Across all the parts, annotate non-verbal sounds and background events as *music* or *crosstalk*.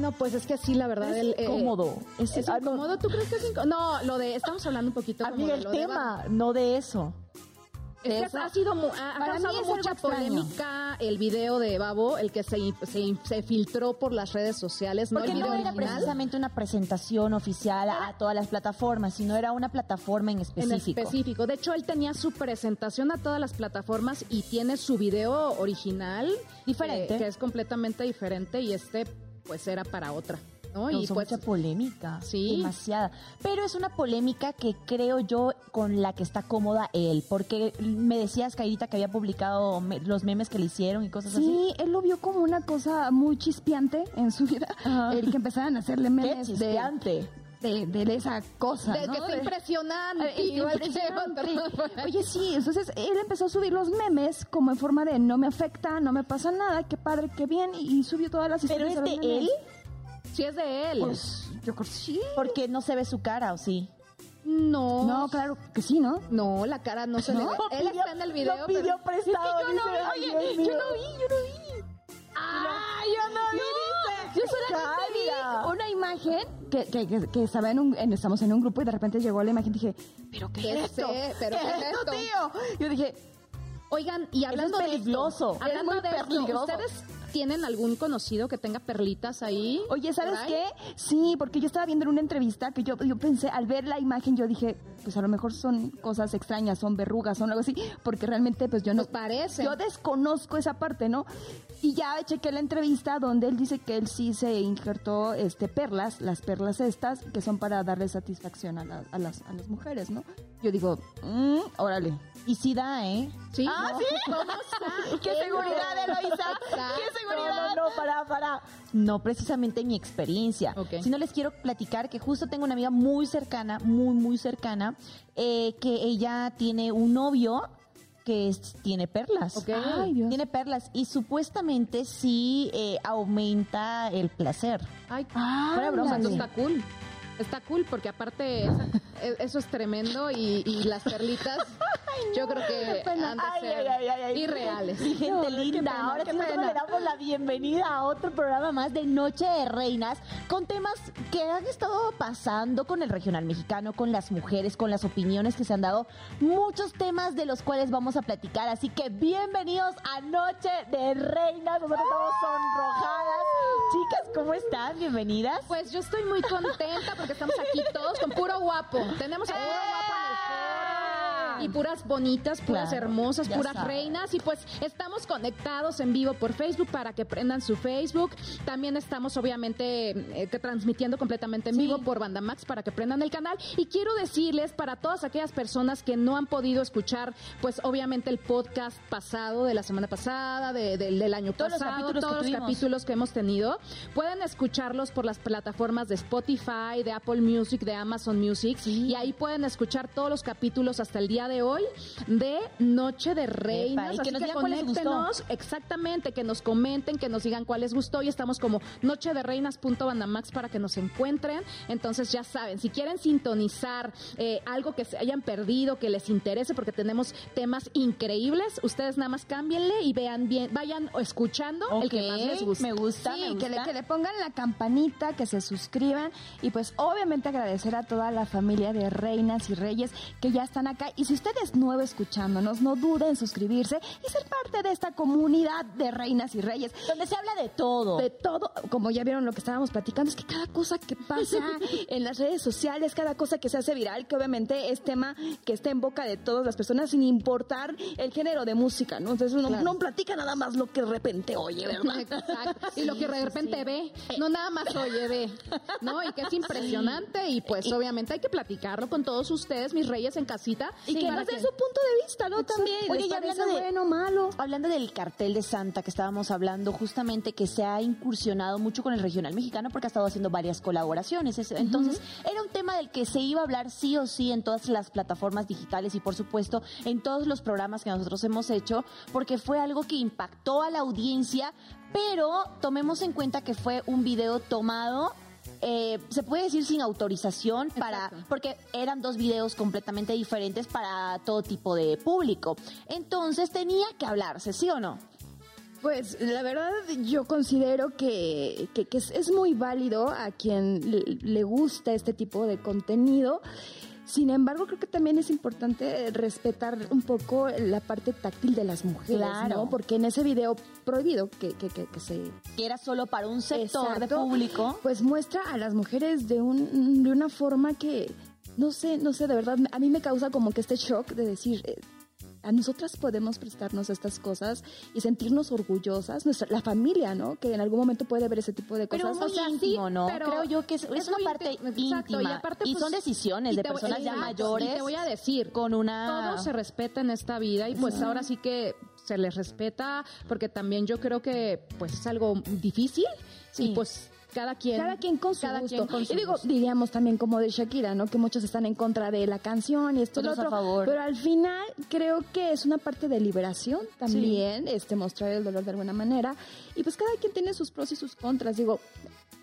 no, pues es que sí, la verdad. Es el, eh, incómodo. Es, Es- ah, incómodo. ¿Tú crees que es incómodo? No, lo de. Estamos hablando un poquito como Amiga, de el lo de tema, no de eso. Es que ha sido ha, mí causado mucha polémica el video de Babo, el que se, se, se filtró por las redes sociales, no Porque el video no era original. precisamente una presentación oficial a todas las plataformas, sino era una plataforma en En específico. específico. De hecho, él tenía su presentación a todas las plataformas y tiene su video original. Diferente. Que, que es completamente diferente y este, pues, era para otra. ¿no? Y Causó pues, mucha polémica. Sí. Demasiada. Pero es una polémica que creo yo con la que está cómoda él. Porque me decías, Cairita, que había publicado me- los memes que le hicieron y cosas así. Sí, él lo vio como una cosa muy chispeante en su vida. Ajá. El que empezaran a hacerle Qué memes de, chispeante. de, de esa cosa. de ¿no? que está De- impresionante. Eh, impresionante. *laughs* Oye, sí, entonces él empezó a subir los memes como en forma de no me afecta, no me pasa nada, qué padre, qué bien, y subió todas las Pero historias. es los de él, Sí, es de él. Pues yo creo que sí. porque no se ve su cara, ¿o sí? no. No, claro que sí, ¿no? No, la cara no se le ve. Él está en el video. Lo pidió pero- prestado. Es que yo no dice, vi, "Ay, oye, yo mío". no vi, yo no vi. ¡Ah, yo no vi! Yo solamente vi una imagen que, que, que, que estaba en un, en- estamos en un grupo y de repente llegó la imagen y dije, ¿pero qué, ¿Qué es esto? ¿Pero qué es esto? tío? Yo dije, Oigan, y hablando de peligroso. esto, hablando Es muy de esto, peligroso. ¿ustedes tienen algún conocido que tenga perlitas ahí? Oye, ¿sabes qué? Sí, porque yo estaba viendo en una entrevista que yo, yo pensé, al ver la imagen, yo dije, pues a lo mejor son cosas extrañas, son verrugas, son algo así, porque realmente pues yo no... Nos parece. Yo desconozco esa parte, ¿no? Y ya chequé la entrevista donde él dice que él sí se injertó este perlas, las perlas estas, que son para darle satisfacción a, la- a las, a las mujeres, ¿no? Yo digo, mm, órale. Y sí da, ¿eh? ¿Sí? Ah, No, ¿sí? *laughs* *laughs* ¡Qué seguridad, Eloisa! ¡Qué seguridad! No, no, para, para. No precisamente mi experiencia. Ok. Sino les quiero platicar que justo tengo una amiga muy cercana, muy, muy cercana, eh, que ella tiene un novio que es- tiene perlas. Ok. Ay, Dios. Tiene perlas y supuestamente sí eh, aumenta el placer. Ay, Fuera broma, ándale. está cool. Está cool porque aparte e- eso es tremendo y, y las perlitas *laughs* yo creo que han de Ay, ser ay, ay, ay, ay. irreales. Mi gente No, linda, pena, ahora sí nosotros le damos la bienvenida a otro programa más de Noche de Reinas con temas que han estado pasando con el regional mexicano, con las mujeres, con las opiniones que se han dado, muchos temas de los cuales vamos a platicar, así que bienvenidos a Noche de Reinas, nosotros estamos sonrojadas. Chicas, ¿cómo están? Bienvenidas. Pues yo estoy muy contenta porque estamos aquí todos con puro guapo. Tenemos a puro guapo en el foro. Y puras bonitas, puras Claro, hermosas, puras reinas. Y pues estamos conectados en vivo por Facebook para que prendan su Facebook. También estamos obviamente eh, que transmitiendo completamente en Sí. vivo por Banda Max para que prendan el canal. Y quiero decirles para todas aquellas personas que no han podido escuchar, pues obviamente el podcast pasado de la semana pasada, de- del- del año Todos los pasado, que todos los tuvimos. capítulos capítulos que hemos tenido. Pueden escucharlos por las plataformas de Spotify, de Apple Music, de Amazon Music. Y ahí pueden escuchar todos los capítulos hasta el día de hoy de Noche de Reinas. y que Así nos que digan cuál les gustó. exactamente, que nos comenten, que nos digan cuál les gustó. Y estamos como Noche de Reinas.bandamax para que nos encuentren. Entonces ya saben, si quieren sintonizar eh, algo que se hayan perdido, que les interese, porque tenemos temas increíbles, ustedes nada más cámbienle y vean bien, vayan escuchando el que más les guste. Me gusta, Sí, me que le, gusta. que le pongan la campanita, que se suscriban y pues obviamente agradecer a toda la familia de reinas y reyes que ya están acá. Y si usted es nuevo escuchándonos, no dude en suscribirse y ser parte de esta comunidad de reinas y reyes. Donde se habla de todo. De todo, como ya vieron lo que estábamos platicando, es que cada cosa que pasa *laughs* en las redes sociales, cada cosa que se hace viral, que obviamente es tema que está en boca de todas las personas sin importar el género de música, ¿no? Entonces uno Claro. no platica nada más lo que de repente oye, ¿verdad? Exacto. *laughs* Y lo que de repente ve, no nada más oye, ve, ¿no? Y que es impresionante y pues obviamente hay que platicarlo con todos ustedes, mis reyes en casita. Y que nos den su punto de vista, ¿no? También. Oye, ¿les y hablando de- bueno, malo. Hablando del cartel de Santa que estábamos hablando, justamente que se ha incursionado mucho con el regional mexicano porque ha estado haciendo varias colaboraciones. Es- Entonces, era un tema del que se iba a hablar sí o sí en todas las plataformas digitales y, por supuesto, en todos los programas que nosotros hemos hecho, porque fue algo que impactó a la audiencia, pero tomemos en cuenta que fue un video tomado. Eh, se puede decir sin autorización para Exacto. porque eran dos videos completamente diferentes para todo tipo de público. Entonces tenía que hablarse, ¿sí o no? Pues la verdad yo considero que, que, que es, es muy válido a quien le, le gusta este tipo de contenido. Sin embargo, creo que también es importante respetar un poco la parte táctil de las mujeres, Claro. ¿no? Porque en ese video prohibido que, que, que, que se Que era solo para un sector de público. pues muestra a las mujeres de un de una forma que no sé, no sé, de verdad a mí me causa como que este shock de decir eh, a nosotras podemos prestarnos estas cosas y sentirnos orgullosas, nuestra la familia, ¿no? Que en algún momento puede ver ese tipo de Pero cosas. muy O sea, sí, íntimo, ¿no? pero Creo yo que es, es una muy parte íntimo, exacto, íntima. y aparte, y pues, son decisiones de voy- personas ya exacto, mayores. Y te voy a decir, con una... todo se respeta en esta vida y pues ahora sí que se les respeta porque también yo creo que pues es algo difícil Sí. y pues cada quien cada quien con su cada gusto. quien con su y digo, gusto. diríamos también como de Shakira, ¿no? Que muchos están en contra de la canción y esto y lo a otro. favor. Pero al final creo que es una parte de liberación también, este mostrar el dolor de alguna manera. Y pues cada quien tiene sus pros y sus contras. Digo,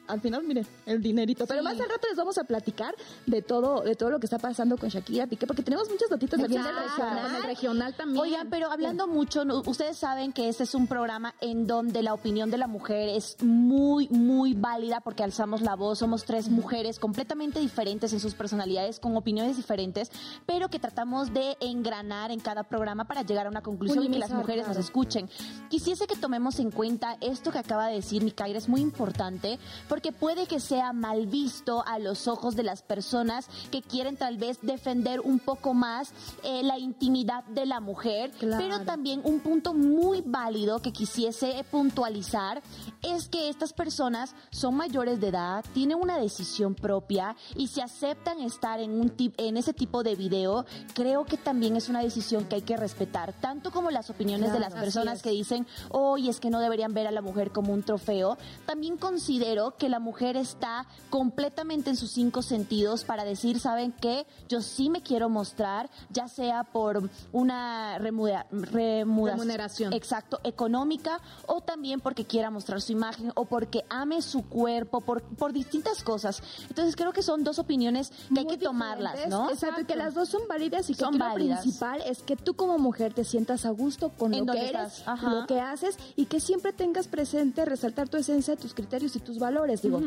al final, miren, el dinerito. Pero más al rato les vamos a platicar de todo, de todo lo que está pasando con Shakira Piqué, porque tenemos muchas notitas también del regional. con el regional también. Oigan, pero hablando mucho, no- ustedes saben que este es un programa en donde la opinión de la mujer es muy, muy válida porque alzamos la voz, somos tres mujeres completamente diferentes en sus personalidades, con opiniones diferentes, pero que tratamos de engranar en cada programa para llegar a una conclusión y que las mujeres nos escuchen. Quisiese que tomemos en cuenta esto que acaba de decir Micaira, es muy importante porque puede que sea mal visto a los ojos de las personas que quieren tal vez defender un poco más eh, la intimidad de la mujer, Claro. pero también un punto muy válido que quisiese puntualizar es que estas personas son mayores de edad, tienen una decisión propia y si aceptan estar en, un tip- en ese tipo de video, creo que también es una decisión que hay que respetar, tanto como las opiniones de Claro, las personas es. que dicen, hoy es que no deberían ver a la mujer como un trofeo, también considero que la mujer está completamente en sus cinco sentidos para decir, ¿saben qué? Yo sí me quiero mostrar, ya sea por una Remuneración. Exacto, económica o también porque quiera mostrar su imagen o porque ame su cuerpo, por, por distintas cosas. Entonces creo que son dos opiniones que hay que tomarlas. ¿no? Exacto, que las dos son válidas y que Son válidas. lo principal es que tú como mujer te sientas a gusto con En lo que eres, lo que haces y que siempre tengas presente resaltar tu esencia, tus criterios y tus valores. Digo,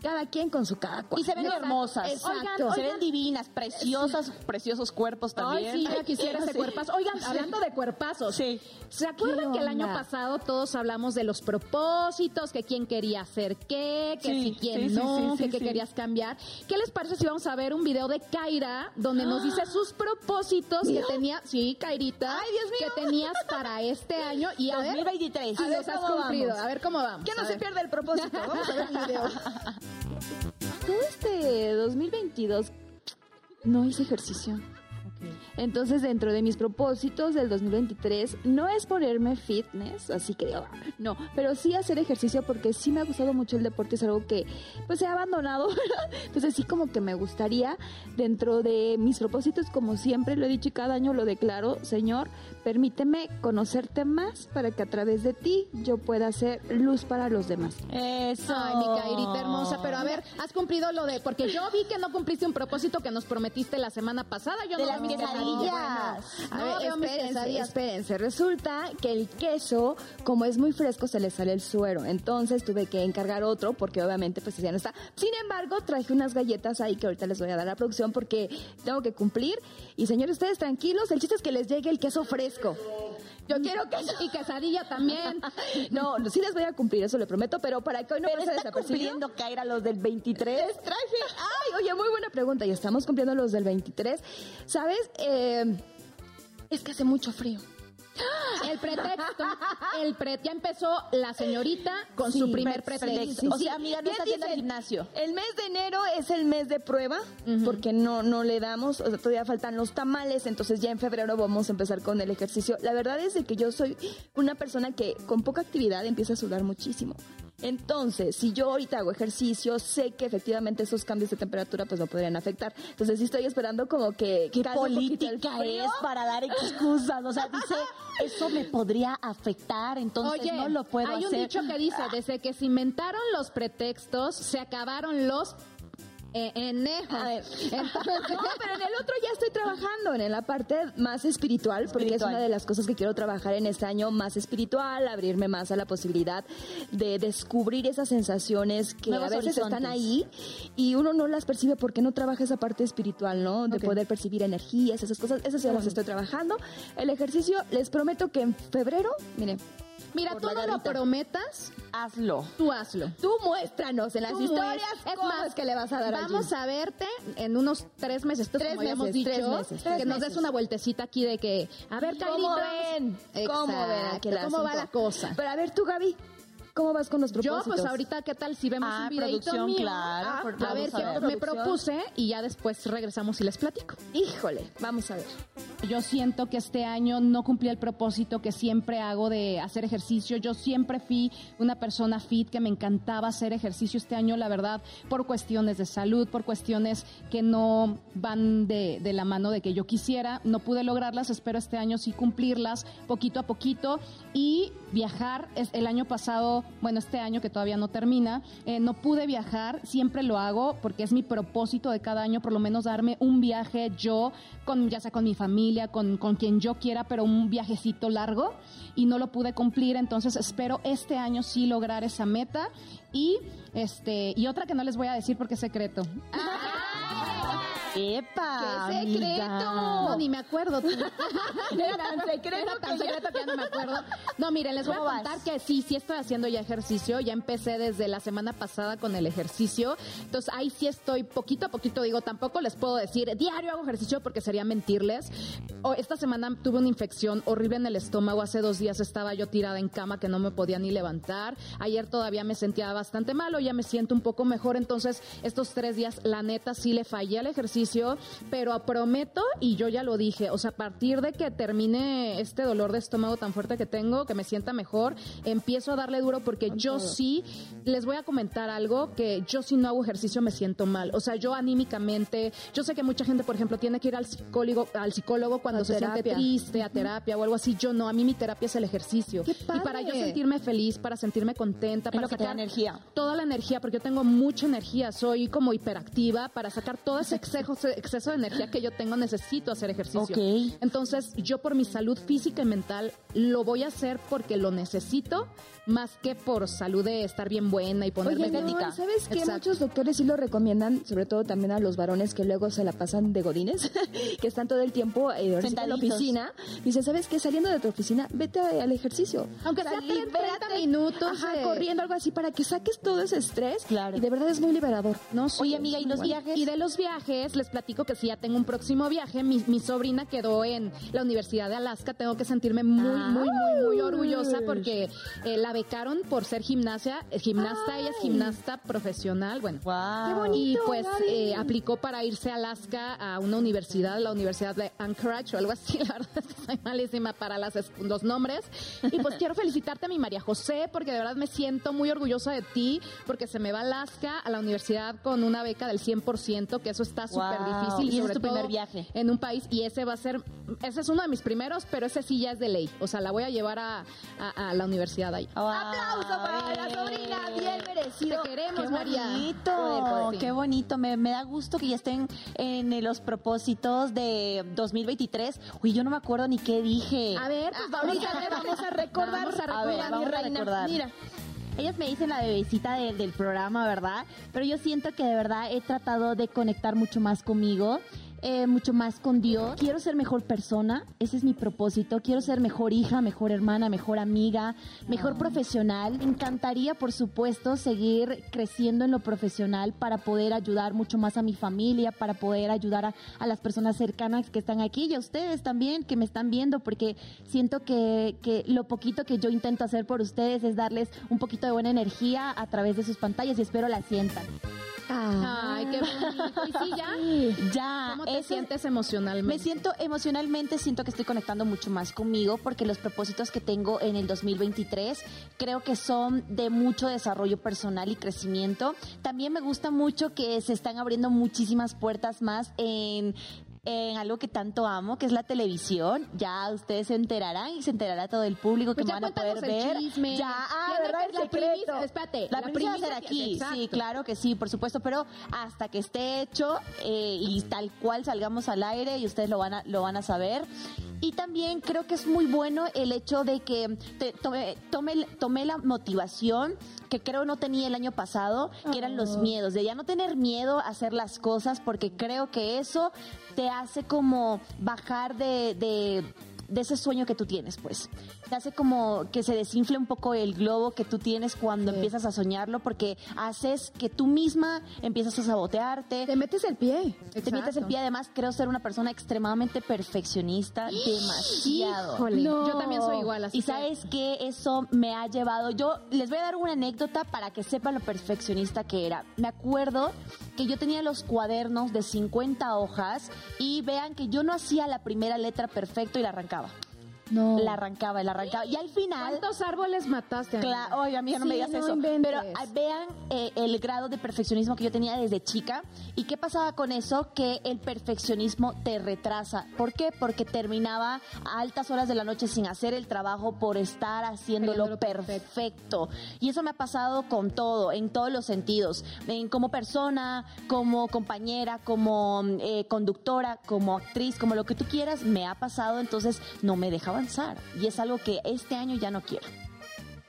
cada quien con su cada cual. Y se ven hermosas. Exacto. se ven divinas, preciosas, preciosos cuerpos también. Ay, sí, ya quisiera ese Sí. cuerpazo. Oigan, hablando de cuerpazos. Sí. ¿Se acuerdan ¿Qué que el año pasado todos hablamos de los propósitos, que quién quería hacer qué, que Sí, si quién no, que qué querías cambiar? ¿Qué les parece si vamos a ver un video de Kaira donde nos dice *gasps* sus propósitos que tenía, sí, Kairita, Ay, Dios mío. que tenías para este *laughs* año y a ver 2023. si A ver los has cumplido. vamos. A ver cómo vamos. Que no se pierda el propósito. Vamos a ver el video. *laughs* Todo este 2022 no hice ejercicio. Entonces, dentro de mis propósitos del 2023, no es ponerme fitness, así que digo, no, pero sí hacer ejercicio porque sí me ha gustado mucho el deporte, es algo que pues he abandonado, *laughs* ¿verdad? Entonces sí como que me gustaría, dentro de mis propósitos, como siempre lo he dicho y cada año lo declaro, Señor, permíteme conocerte más para que a través de ti yo pueda hacer luz para los demás. Eso. Ay, mi Kairita hermosa, pero a ver, has cumplido lo de, porque yo vi que no cumpliste un propósito que nos prometiste la semana pasada, yo De no las quesadillas. A No, ver, veo mis espérense, quesadillas. espérense. Resulta que el queso, como es muy fresco, se le sale el suero. Entonces tuve que encargar otro porque obviamente pues ya no está. Sin embargo, traje unas galletas ahí que ahorita les voy a dar a la producción porque tengo que cumplir. Y señores, ustedes tranquilos, el chiste es que les llegue el queso fresco. Yo quiero queso. Y quesadilla también. *laughs* No, sí les voy a cumplir, eso le prometo, pero para que hoy no Pero pase está cumpliendo Kaira los del 23. Les traje. Ay, oye, muy buena pregunta. Y estamos cumpliendo los del 23. ¿Sabes? Eh, es que hace mucho frío. El pretexto, el pre, ya empezó la señorita con Sí, su primer pretexto. Sí, O sea, amiga, no está al dicen, gimnasio. El mes de enero es el mes de prueba, porque no, no le damos, o sea, todavía faltan los tamales, entonces ya en febrero vamos a empezar con el ejercicio. La verdad es de que yo soy una persona que con poca actividad empieza a sudar muchísimo. Entonces, si yo ahorita hago ejercicio, sé que efectivamente esos cambios de temperatura pues no podrían afectar. Entonces sí estoy esperando como que... ¿Qué un política es para dar excusas? O sea, dice, eso me podría afectar, entonces Oye, no lo puedo hay un hacer. dicho que dice, desde que se inventaron los pretextos, se acabaron los eh. *laughs* Entonces, No, pero en el otro ya estoy trabajando. en la parte más espiritual, porque es una de las cosas que quiero trabajar en este año, más espiritual, abrirme más a la posibilidad de descubrir esas sensaciones que Nuevos a veces están ahí y uno no las percibe porque no trabaja esa parte espiritual, ¿no? De poder percibir energías, esas cosas, esas ya las estoy trabajando. El ejercicio, les prometo que en febrero, miren, Mira, tú no lo prometas, Hazlo. tú hazlo. tú muéstranos en las Tú historias es que le vas a dar Vamos a verte en unos tres meses, esto Tres meses, dicho, tres meses, que nos des una vueltecita aquí de que, a ver, ¿Cómo ven? ¿Cómo ven ¿Cómo va la cosa? Pero a ver, tú, Gaby, ¿cómo vas con los Yo, propósitos? pues ahorita, ¿qué tal si vemos Ah, un videito producción, mío? claro, Ah, a ver a qué ver. me propuse y ya después regresamos y les platico. Híjole, vamos a ver. Yo siento que este año no cumplí el propósito que siempre hago de hacer ejercicio. Yo siempre fui una persona fit que me encantaba hacer ejercicio este año, la verdad, por cuestiones de salud, por cuestiones que no van de, de la mano de que yo quisiera. No pude lograrlas, espero este año sí cumplirlas poquito a poquito y viajar. Es el año pasado, bueno, este año que todavía no termina, eh, no pude viajar, siempre lo hago porque es mi propósito de cada año, por lo menos darme un viaje yo, con, ya sea con mi familia, con, con quien yo quiera, pero un viajecito largo y no lo pude cumplir, entonces espero este año sí lograr esa meta y este y otra que no les voy a decir porque es secreto. *laughs* ¡Epa! ¡Qué amiga! secreto! No, ni me acuerdo. *laughs* Era tan secreto Era tan que ya- secreto que ya no me acuerdo. No, miren, les voy a ¿Cómo contar vas? que sí, sí estoy haciendo ya ejercicio. Ya empecé desde la semana pasada con el ejercicio. Entonces ahí sí estoy poquito a poquito. Digo, tampoco les puedo decir diario hago ejercicio porque sería mentirles. O esta semana tuve una infección horrible en el estómago. Hace dos días estaba yo tirada en cama que no me podía ni levantar. Ayer todavía me sentía bastante mal. Hoy ya me siento un poco mejor. Entonces estos tres días, la neta, sí le fallé al ejercicio. Pero prometo, y yo ya lo dije, o sea, a partir de que termine este dolor de estómago tan fuerte que tengo, que me sienta mejor, empiezo a darle duro porque yo sí, les voy a comentar algo, que yo si no hago ejercicio me siento mal. O sea, yo anímicamente, yo sé que mucha gente, por ejemplo, tiene que ir al psicólogo, al psicólogo cuando A se siente triste, a terapia o algo así. Yo no, a mí mi terapia es el ejercicio. ¡Qué Y para yo padre! sentirme feliz, para sentirme contenta, para sacar energía. toda la energía, porque yo tengo mucha energía, soy como hiperactiva, para sacar todo ese exceso, *laughs* exceso de energía que yo tengo necesito hacer ejercicio. Ok. Entonces yo por mi salud física y mental lo voy a hacer porque lo necesito, más que por salud de estar bien buena y ponerme Oye, no. ¿sabes qué? Exacto. Muchos doctores sí lo recomiendan, sobre todo también a los varones que luego se la pasan de godines, *laughs* que están todo el tiempo eh, en la oficina. Dicen, ¿sabes qué? Saliendo de tu oficina, vete al ejercicio. Aunque sea 30 minutos Ajá, de- corriendo, algo así, para que saques todo ese estrés. Claro. Y de verdad es muy liberador. No, Oye, amiga, ¿y los bueno. viajes? Y de los viajes, les platico que si ya tengo un próximo viaje. Mi, mi sobrina quedó en la Universidad de Alaska. Tengo que sentirme muy, muy, muy, muy orgullosa porque eh, la becaron por ser gimnasia, eh, gimnasta. Ella es gimnasta profesional. Bueno, ¡Guau! Qué bonito. y pues eh, aplicó para irse a Alaska a una universidad, la Universidad de Anchorage o algo así. *laughs* La verdad es que soy malísima para las, los nombres. Y pues quiero felicitarte, mi María José, porque de verdad me siento muy orgullosa de ti, porque se me va a Alaska, a la universidad con una beca del 100%, que eso está súper Wow. difícil. Y es sobre tu primer todo viaje. En un país, y ese va a ser, ese es uno de mis primeros, pero ese sí ya es de ley. O sea, la voy a llevar a, a- a la universidad ahí. ¡Aplauso para la sobrina! Bien merecido. Te queremos, ¡Qué María. bonito! Poder, poder, sí. ¡Qué bonito! Me, me da gusto que ya estén en eh, los propósitos de 2023. Uy, yo no me acuerdo ni qué dije. A ver, pues vamos Ahorita a le vamos a recordar, Vamos a recordar, ver, mi reina. recordar. Mira, Ellas me dicen la bebecita de- del programa, ¿verdad? Pero yo siento que de verdad he tratado de conectar mucho más conmigo. Eh, mucho más con Dios. Quiero ser mejor persona, ese es mi propósito. Quiero ser mejor hija, mejor hermana, mejor amiga, mejor profesional. Me encantaría, por supuesto, seguir creciendo en lo profesional para poder ayudar mucho más a mi familia, para poder ayudar a, a las personas cercanas que están aquí y a ustedes también que me están viendo, porque siento que, que lo poquito que yo intento hacer por ustedes es darles un poquito de buena energía a través de sus pantallas y espero la sientan. Ay, qué bonito. Y sí, ya. *laughs* Ya, ¿Cómo te sientes emocionalmente? Me siento emocionalmente, siento que estoy conectando mucho más conmigo porque los propósitos que tengo en el 2023 creo que son de mucho desarrollo personal y crecimiento. También me gusta mucho que se están abriendo muchísimas puertas más en en algo que tanto amo, que es la televisión. Ya ustedes se enterarán y se enterará todo el público que Pues me ya van a poder ver. chisme. Ya, ah, Tiene ¿verdad? que- El la primicia- espérate, La, la primicia va a ser primicia- aquí, exacto. sí, claro que sí, por supuesto, pero hasta que esté hecho eh, y tal cual salgamos al aire y ustedes lo van a, lo van a saber. Y también creo que es muy bueno el hecho de que te- tome, tome, tomé la motivación que creo no tenía el año pasado, que eran los miedos, de ya no tener miedo a hacer las cosas, porque creo que eso te hace como bajar de, de, de ese sueño que tú tienes, pues. Te hace como que se desinfle un poco el globo que tú tienes cuando empiezas a soñarlo, porque haces que tú misma empiezas a sabotearte, Te metes el pie. te metes el pie. Además, creo ser una persona extremadamente perfeccionista, *gasps* demasiado. Híjole, No. yo también soy igual. Así Y que- sabes que eso me ha llevado. Yo les voy a dar una anécdota para que sepan lo perfeccionista que era. Me acuerdo que yo tenía los cuadernos de 50 hojas y vean que yo no hacía la primera letra perfecto y la arrancaba. No. La arrancaba, la arrancaba. Y al final. ¿Cuántos árboles mataste? Claro, oye, amiga, no me digas no eso. inventes. Pero ah, vean eh, el grado de perfeccionismo que yo tenía desde chica. ¿Y qué pasaba con eso? Que el perfeccionismo te retrasa. ¿Por qué? Porque terminaba a altas horas de la noche sin hacer el trabajo por estar haciéndolo perfecto. Y eso me ha pasado con todo, en todos los sentidos. En, como persona, como compañera, como eh, conductora, como actriz, como lo que tú quieras, me ha pasado. Entonces no me deja Y es algo que este año ya no quiero.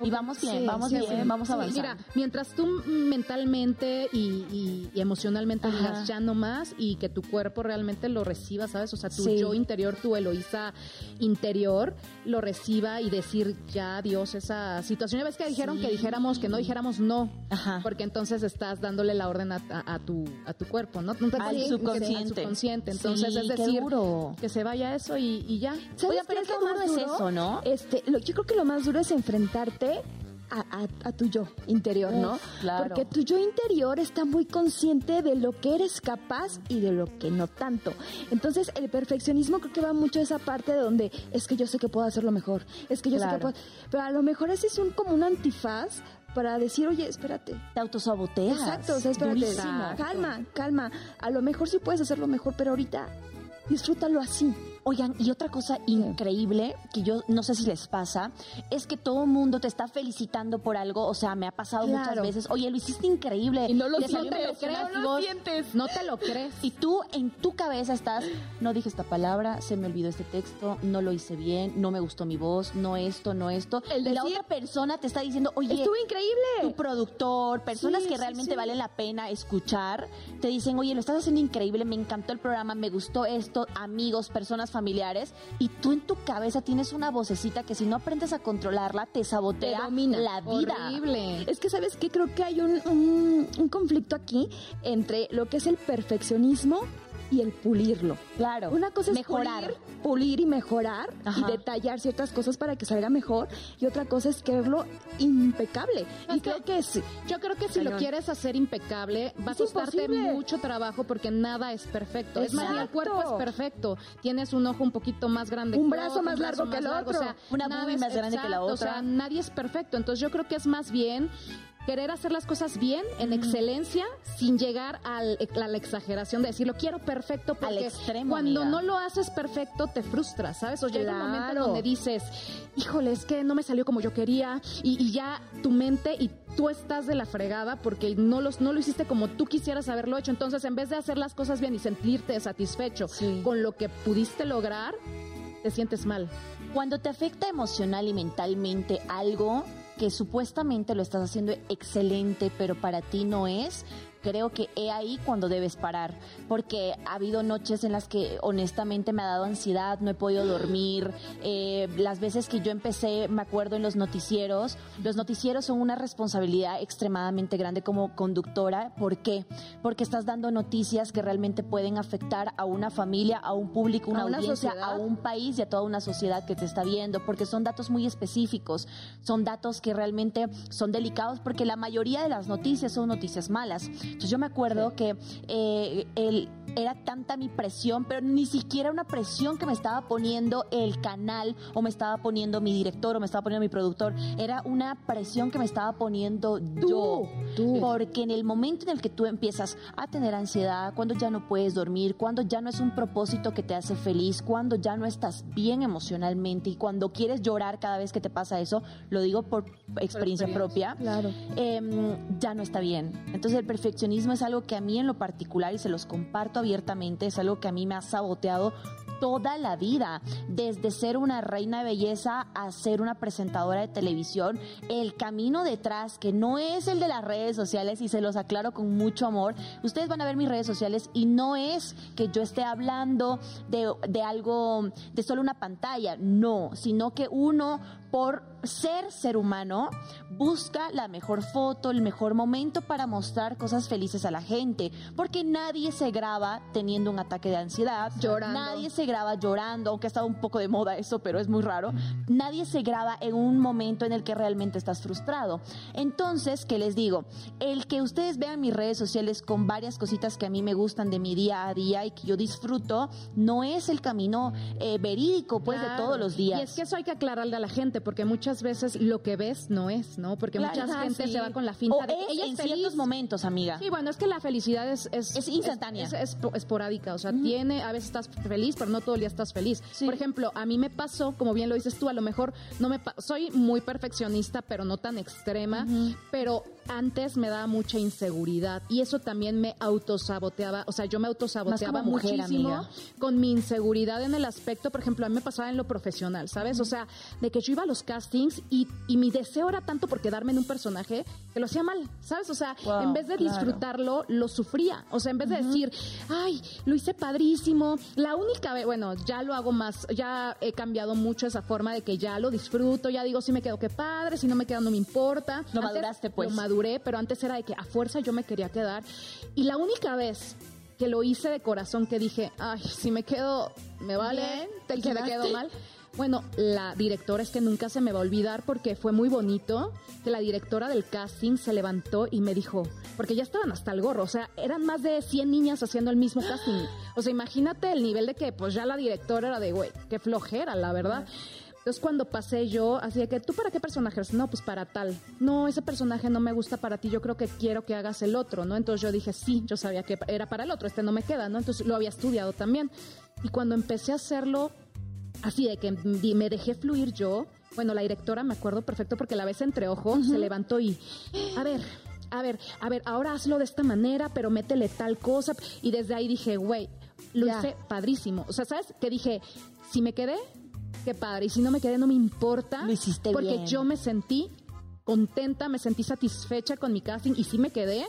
Y vamos bien, Sí, vamos sí, bien, vamos Sí, avanzando. Mira, mientras tú mentalmente y, y- y emocionalmente Ajá. digas ya no más y que tu cuerpo realmente lo reciba, ¿sabes? O sea, tu Sí. yo interior, tu Eloísa interior, lo reciba y decir ya adiós esa situación. Ya ves que dijeron que dijéramos que no dijéramos no, Ajá. porque entonces estás dándole la orden a, a- a tu, a tu cuerpo, ¿no? No te- Al subconsciente. al subconsciente. Entonces es decir duro. que se vaya eso y, y ya. ¿Sabes Oigan, pero qué lo duro más es eso, ¿no? Este, lo- yo creo que lo más duro es enfrentarte a, a- a tu yo interior, ¿no? Claro. Porque tu yo interior está muy consciente de lo que eres capaz y de lo que no tanto. Entonces, el perfeccionismo creo que va mucho a esa parte de donde es que yo sé que puedo hacerlo mejor, es que yo sé que puedo... Pero a lo mejor ese es un como un antifaz para decir, oye, espérate. Te autosaboteas. Exacto, o sea, espérate, Durísimo. calma, calma. A lo mejor sí puedes hacerlo mejor, pero ahorita disfrútalo así. Oigan, y otra cosa increíble que yo no sé si les pasa, es que todo el mundo te está felicitando por algo, o sea, me ha pasado muchas veces, oye, lo hiciste increíble. Y no lo te sientes, no lo y vos- sientes. No te lo crees. Y tú en tu cabeza estás, no dije esta palabra, se me olvidó este texto, no lo hice bien, no me gustó mi voz, no esto, no esto. El y la otra persona te está diciendo, oye, Estuvo tu increíble. productor, personas Sí, que sí, realmente sí. valen la pena escuchar, te dicen, oye, lo estás haciendo increíble, me encantó el programa, me gustó esto, amigos, personas familiares, y tú en tu cabeza tienes una vocecita que si no aprendes a controlarla, te sabotea Te domina. la vida. Horrible. Es que, ¿sabes qué? Creo que hay un, un- un conflicto aquí entre lo que es el perfeccionismo y el pulirlo. Claro. Una cosa es mejorar. pulir, pulir y mejorar Ajá. y detallar ciertas cosas para que salga mejor y otra cosa es quererlo impecable. Es y que- creo que sí. Yo creo que si lo quieres hacer impecable, va a costarte imposible. mucho trabajo porque nada es perfecto. Es más, el cuerpo es perfecto. Tienes un ojo un poquito más grande Un que brazo otro, más un largo que el otro, una nada boobie es más grande que la otra. O sea, nadie es perfecto. Entonces yo creo que es más bien querer hacer las cosas bien, en excelencia, sin llegar al- a la exageración de decir lo quiero perfecto porque extremo, cuando amiga. no lo haces perfecto te frustras, ¿sabes? O llega un momento donde dices, híjole, es que no me salió como yo quería y, y ya tu mente y tú estás de la fregada porque no, los, no lo hiciste como tú quisieras haberlo hecho. Entonces, en vez de hacer las cosas bien y sentirte satisfecho Sí. con lo que pudiste lograr, te sientes mal. Cuando te afecta emocional y mentalmente algo que supuestamente lo estás haciendo excelente, pero para ti no es, creo que he ahí cuando debes parar. Porque ha habido noches en las que honestamente me ha dado ansiedad, no he podido dormir. eh, las veces que yo empecé, me acuerdo en los noticieros, los noticieros son una responsabilidad extremadamente grande como conductora. ¿Por qué? Porque estás dando noticias que realmente pueden afectar a una familia, a un público, una, A una audiencia, sociedad. a un país y a toda una sociedad que te está viendo, porque son datos muy específicos, son datos que realmente son delicados, porque la mayoría de las noticias son noticias malas. Entonces yo me acuerdo que eh, el era tanta mi presión, pero ni siquiera una presión que me estaba poniendo el canal o me estaba poniendo mi director o me estaba poniendo mi productor, era una presión que me estaba poniendo yo. Porque en el momento en el que tú empiezas a tener ansiedad, cuando ya no puedes dormir, cuando ya no es un propósito que te hace feliz, cuando ya no estás bien emocionalmente y cuando quieres llorar cada vez que te pasa eso, lo digo por experiencia, propia, claro. Em, ya no está bien. Entonces el perfeccionismo es algo que a mí en lo particular y se los comparto abiertamente, es algo que a mí me ha saboteado toda la vida, desde ser una reina de belleza a ser una presentadora de televisión, el camino detrás, que no es el de las redes sociales, y se los aclaro con mucho amor, ustedes van a ver mis redes sociales y no es que yo esté hablando de, de algo, de solo una pantalla, no, sino que uno por ser ser humano, busca la mejor foto, el mejor momento para mostrar cosas felices a la gente, porque nadie se graba teniendo un ataque de ansiedad, Llorando. nadie se graba llorando, aunque ha estado un poco de moda eso, pero es muy raro, nadie se graba en un momento en el que realmente estás frustrado. Entonces, ¿qué les digo? El que ustedes vean mis redes sociales con varias cositas que a mí me gustan de mi día a día y que yo disfruto, no es el camino eh, verídico, pues, de todos los días. Y es que eso hay que aclararle a la gente, porque muchas veces lo que ves no es, ¿no? Porque Claro. mucha gente sí. se va con la finta O de que es ella en feliz. ciertos momentos, amiga. Sí, bueno, es que la felicidad es... Es, Es instantánea. Es, es- es esporádica, o sea, tiene, a veces estás feliz, pero no todo el día estás feliz. Sí. Por ejemplo, a mí me pasó, como bien lo dices tú, a lo mejor no me... Soy muy perfeccionista, pero no tan extrema, pero antes me daba mucha inseguridad y eso también me autosaboteaba, o sea, yo me autosaboteaba mujer, muchísimo amiga. con mi inseguridad en el aspecto, por ejemplo, a mí me pasaba en lo profesional, ¿sabes? O sea, de que yo iba a los castings y, y mi deseo era tanto por quedarme en un personaje que lo hacía mal, ¿sabes? O sea, Wow, en vez de claro. disfrutarlo, lo sufría. O sea, en vez de decir, ay, lo hice padrísimo, la única vez, bueno, ya lo hago más, ya he cambiado mucho esa forma de que ya lo disfruto, ya digo, si me quedo, qué padre, si no me quedo, no me importa. Lo Antes maduraste, pues. Lo maduré, pero antes era de que a fuerza yo me quería quedar. Y la única vez que lo hice de corazón, que dije, ay, si me quedo, me vale, Bien, te ¿te que me quedo mal. Bueno, la directora es que nunca se me va a olvidar porque fue muy bonito que la directora del casting se levantó y me dijo, porque ya estaban hasta el gorro, o sea, eran más de 100 niñas haciendo el mismo casting. O sea, imagínate el nivel de que pues ya la directora era de, güey, qué flojera, la verdad. Entonces cuando pasé yo, así de que, ¿tú para qué personaje eres? No, pues para tal. No, ese personaje no me gusta para ti, yo creo que quiero que hagas el otro, ¿no? Entonces yo dije, sí, yo sabía que era para el otro, este no me queda, ¿no? Entonces lo había estudiado también. Y cuando empecé a hacerlo, así de que me dejé fluir yo, bueno, la directora me acuerdo perfecto porque la ves entre ojos, se levantó y, a ver, a ver, a ver, ahora hazlo de esta manera, pero métele tal cosa. Y desde ahí dije, güey, lo hice padrísimo. O sea, ¿sabes? Que dije, si me quedé, qué padre. Y si no me quedé, no me importa. Lo hiciste Porque bien. yo me sentí contenta, me sentí satisfecha con mi casting y sí me quedé,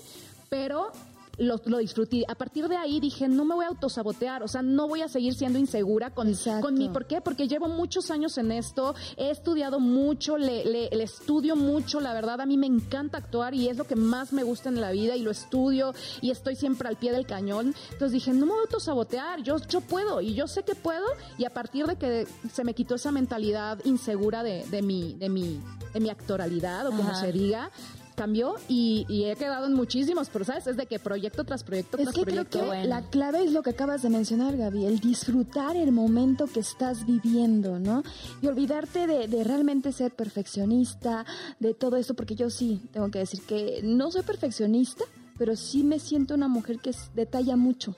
pero lo, lo disfruté. A partir de ahí dije, no me voy a autosabotear, o sea, no voy a seguir siendo insegura con, Exacto. con mi... ¿Por qué? Porque llevo muchos años en esto, he estudiado mucho, le, le- le estudio mucho, la verdad a mí me encanta actuar y es lo que más me gusta en la vida y lo estudio y estoy siempre al pie del cañón. Entonces dije, no me voy a autosabotear, yo, yo puedo y yo sé que puedo y a partir de que se me quitó esa mentalidad insegura de, de mi, de mi, de mi actoralidad o como Ajá. se diga, cambió y, y he quedado en muchísimos, pero sabes, es de que proyecto tras proyecto Es tras que creo proyecto. que bueno. la clave es lo que acabas de mencionar, Gaby, el disfrutar el momento que estás viviendo, ¿no? Y olvidarte de, de realmente ser perfeccionista, de todo eso, porque yo sí tengo que decir que no soy perfeccionista, pero sí me siento una mujer que detalla mucho.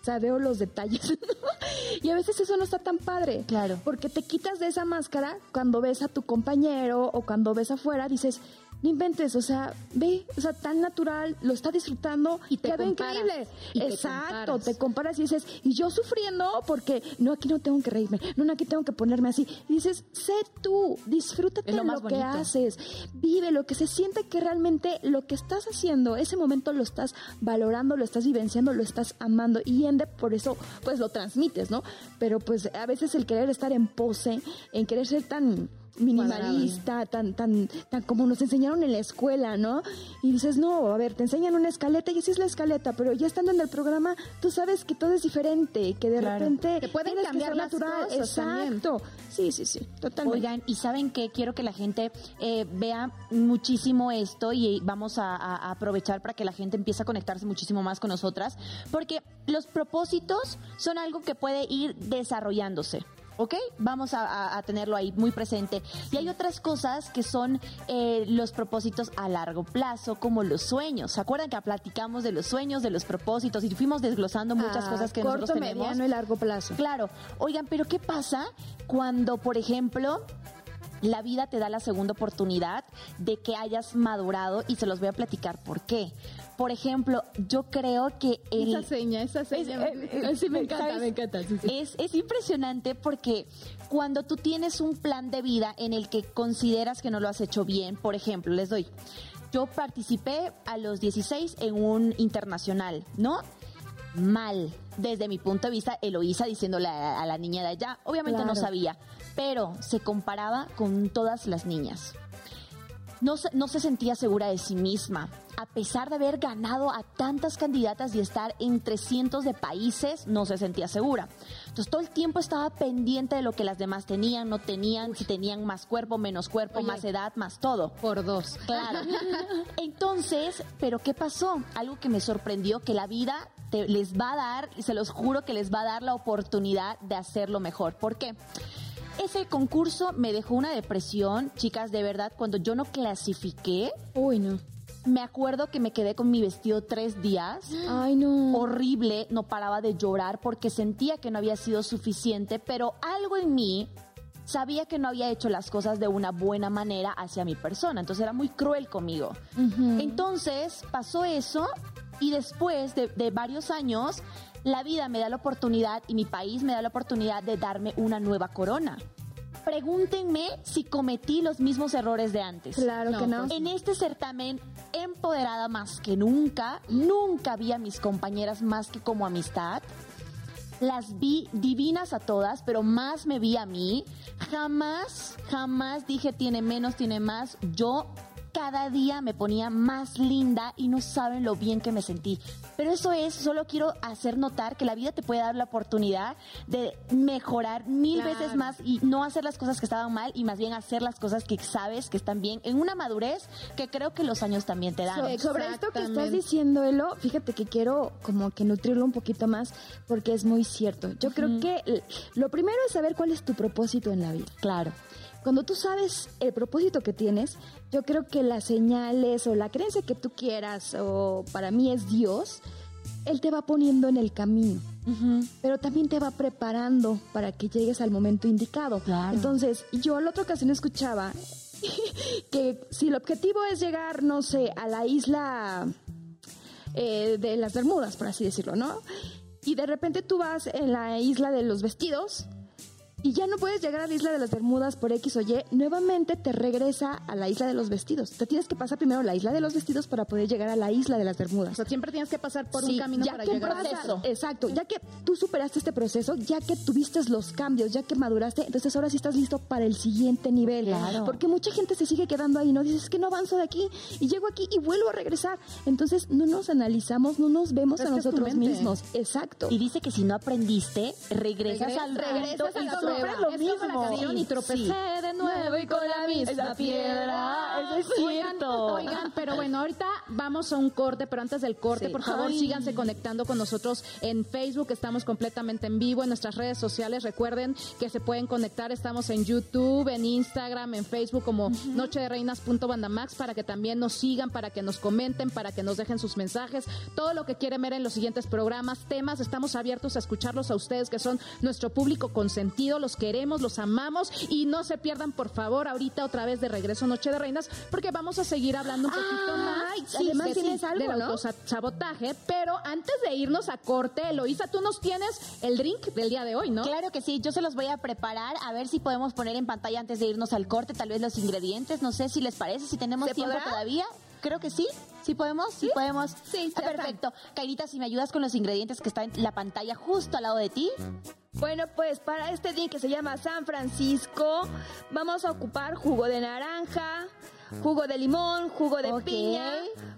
O sea, veo los detalles. *laughs* y a veces eso no está tan padre. Claro. Porque te quitas de esa máscara cuando ves a tu compañero o cuando ves afuera, dices, no inventes, o sea, ve, o sea, tan natural, lo está disfrutando Y te quedó increíble. y te Exacto, comparas. te comparas y dices, y yo sufriendo porque no, aquí no tengo que reírme, no, no, aquí tengo que ponerme así. Y dices, sé tú, disfrútate Es lo más lo que haces, vive lo que se siente que realmente lo que estás haciendo, ese momento lo estás valorando, lo estás vivenciando, lo estás amando y ende por eso pues lo transmites, ¿no? Pero pues a veces el querer estar en pose, en querer ser tan minimalista, tan, tan, tan como nos enseñaron en la escuela, ¿no? Y dices, no, a ver, te enseñan una escaleta y así es la escaleta, pero ya estando en el programa, tú sabes que todo es diferente, que de repente que pueden cambiar las natural. Exacto. Sí, sí, sí, totalmente. Oigan, y saben que quiero que la gente eh, vea muchísimo esto y vamos a, a aprovechar para que la gente empiece a conectarse muchísimo más con nosotras, porque los propósitos son algo que puede ir desarrollándose. ¿Ok? Vamos a, tenerlo ahí muy presente. Y hay otras cosas que son eh, los propósitos a largo plazo, como los sueños. ¿Se acuerdan que platicamos de los sueños, de los propósitos y fuimos desglosando muchas ah, cosas que corto, nosotros tenemos? mediano y largo plazo. Claro. Oigan, pero ¿qué pasa cuando, por ejemplo, la vida te da la segunda oportunidad de que hayas madurado y se los voy a platicar por qué. Por ejemplo, yo creo que el... Esa seña, esa seña. Eh, eh, sí, me encanta, me encanta. Es, es impresionante porque cuando tú tienes un plan de vida en el que consideras que no lo has hecho bien, por ejemplo, les doy, yo participé a los 16 en un internacional, ¿no? Mal, desde mi punto de vista, Eloísa diciéndole a, la niña de allá, obviamente no sabía, pero se comparaba con todas las niñas. No, no se sentía segura de sí misma, a pesar de haber ganado a tantas candidatas y estar en 300 de países, no se sentía segura. Entonces todo el tiempo estaba pendiente de lo que las demás tenían, no tenían, si tenían más cuerpo, menos cuerpo, más edad, más todo. Por dos. Claro. *laughs* Entonces, ¿pero qué pasó? Algo que me sorprendió, que la vida les va a dar, y se los juro que les va a dar la oportunidad de hacerlo mejor. ¿Por qué? Ese concurso me dejó una depresión, chicas, de verdad, cuando yo no clasifiqué. Uy, no. Me acuerdo que me quedé con mi vestido tres días. Ay, no. Horrible, no paraba de llorar porque sentía que no había sido suficiente, pero algo en mí sabía que no había hecho las cosas de una buena manera hacia mi persona, entonces era muy cruel conmigo. Entonces pasó eso y después de, de varios años, la vida me da la oportunidad y mi país me da la oportunidad de darme una nueva corona pregúntenme si cometí los mismos errores de antes. Claro que no. En este certamen, empoderada más que nunca, nunca vi a mis compañeras más que como amistad. Las vi divinas a todas, pero más me vi a mí. Jamás, jamás dije tiene menos, tiene más. Yo cada día me ponía más linda y no saben lo bien que me sentí. Pero eso es, solo quiero hacer notar que la vida te puede dar la oportunidad de mejorar mil veces más y no hacer las cosas que estaban mal y más bien hacer las cosas que sabes que están bien en una madurez que creo que los años también te dan. sobre esto que estás diciendo, Elo, fíjate que quiero como que nutrirlo un poquito más porque es muy cierto. Yo creo que lo primero es saber cuál es tu propósito en la vida. Claro. Cuando tú sabes el propósito que tienes, yo creo que las señales o la creencia que tú quieras, o para mí es Dios, Él te va poniendo en el camino. Pero también te va preparando para que llegues al momento indicado. Entonces, yo la otra ocasión escuchaba *laughs* que si el objetivo es llegar, no sé, a la isla eh, de las Bermudas, por así decirlo, ¿no? Y de repente tú vas en la isla de los vestidos y ya no puedes llegar a la isla de las Bermudas por X o Y, nuevamente te regresa a la isla de los vestidos. Te tienes que pasar primero la isla de los vestidos para poder llegar a la isla de las Bermudas. O sea, siempre tienes que pasar por un camino para llegar. Exacto, ya que tú superaste este proceso, ya que tuviste los cambios, ya que maduraste, entonces ahora sí estás listo para el siguiente nivel. Claro. Porque mucha gente se sigue quedando ahí, ¿no? Dices, que no avanzo de aquí y llego aquí y vuelvo a regresar. Entonces no nos analizamos, no nos vemos a nosotros mismos. Exacto. Y dice que si no aprendiste, regresas, al regresas al lo mismo. y tropecé de nuevo y con la misma piedra. Eso es cierto. Oigan, pero bueno, ahorita vamos a un corte, pero antes del corte, por favor, síganse conectando con nosotros en Facebook. Estamos completamente en vivo en nuestras redes sociales. Recuerden que se pueden conectar. Estamos en YouTube, en Instagram, en Facebook como Noche de Reinas.bandamax para que también nos sigan, para que nos comenten, para que nos dejen sus mensajes. Todo lo que quieren ver en los siguientes programas, temas, estamos abiertos a escucharlos a ustedes que son nuestro público consentido. Los queremos los amamos y no se pierdan, por favor, ahorita otra vez de regreso Noche de Reinas, porque vamos a seguir hablando un poquito más. Sí, Además tienes algo, del autosabotaje, pero antes de irnos a corte, Eloisa, tú nos tienes el drink del día de hoy, ¿no? Claro que sí, yo se los voy a preparar, a ver si podemos poner en pantalla antes de irnos al corte, tal vez los ingredientes, no sé si les parece, si tenemos tiempo todavía. Creo que sí. ¿Sí podemos? Sí, podemos. Sí, perfecto. Kairita, si me ayudas con los ingredientes que están en la pantalla justo al lado de ti. Bueno, pues para este día que se llama San Francisco, vamos a ocupar jugo de naranja, jugo de limón, jugo de piña,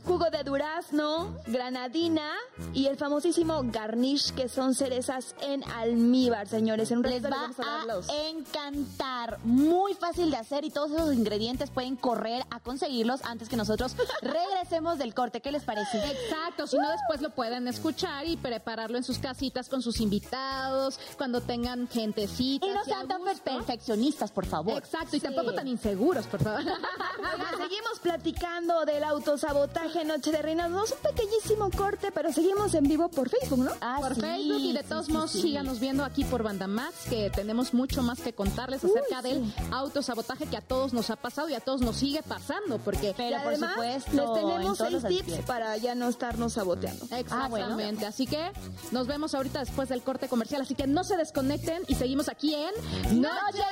jugo de durazno, granadina y el famosísimo garnish que son cerezas en almíbar, señores. En un Les va a a encantar. Muy fácil de hacer y todos esos ingredientes pueden correr a conseguirlos antes que nosotros *laughs* regresemos del corte. ¿Qué les parece? Exacto, si no después lo pueden escuchar y prepararlo en sus casitas con sus invitados, cuando tengan gentecita. Y no sean tan perfeccionistas, por favor. Exacto, y Sí. tampoco tan inseguros, por favor. *laughs* Seguimos platicando del autosabotaje Noche de Reinas. A un pequeñísimo corte, pero seguimos en vivo por Facebook, ¿no? Ah, por sí, Facebook y de todos sí, modos sí. síganos viendo aquí por Banda Max que tenemos mucho más que contarles acerca del autosabotaje que a todos nos ha pasado y a todos nos sigue pasando porque Pero por además, supuesto, les en tenemos seis tips para ya no estarnos saboteando. Exactamente, así que nos vemos ahorita después del corte comercial, así que no se desconecten y seguimos aquí en ¡Noche de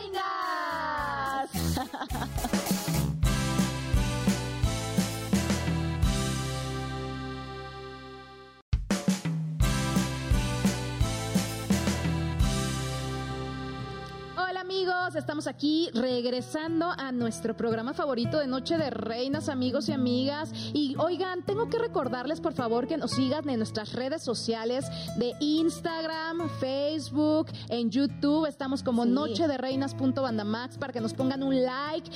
Reinas! *laughs* amigos, estamos aquí regresando a nuestro programa favorito de Noche de Reinas, amigos y amigas. Y oigan, tengo que recordarles por favor que nos sigan en nuestras redes sociales de Instagram, Facebook, en YouTube. Estamos como Sí. Noche de Reinas.bandamax para que nos pongan un like,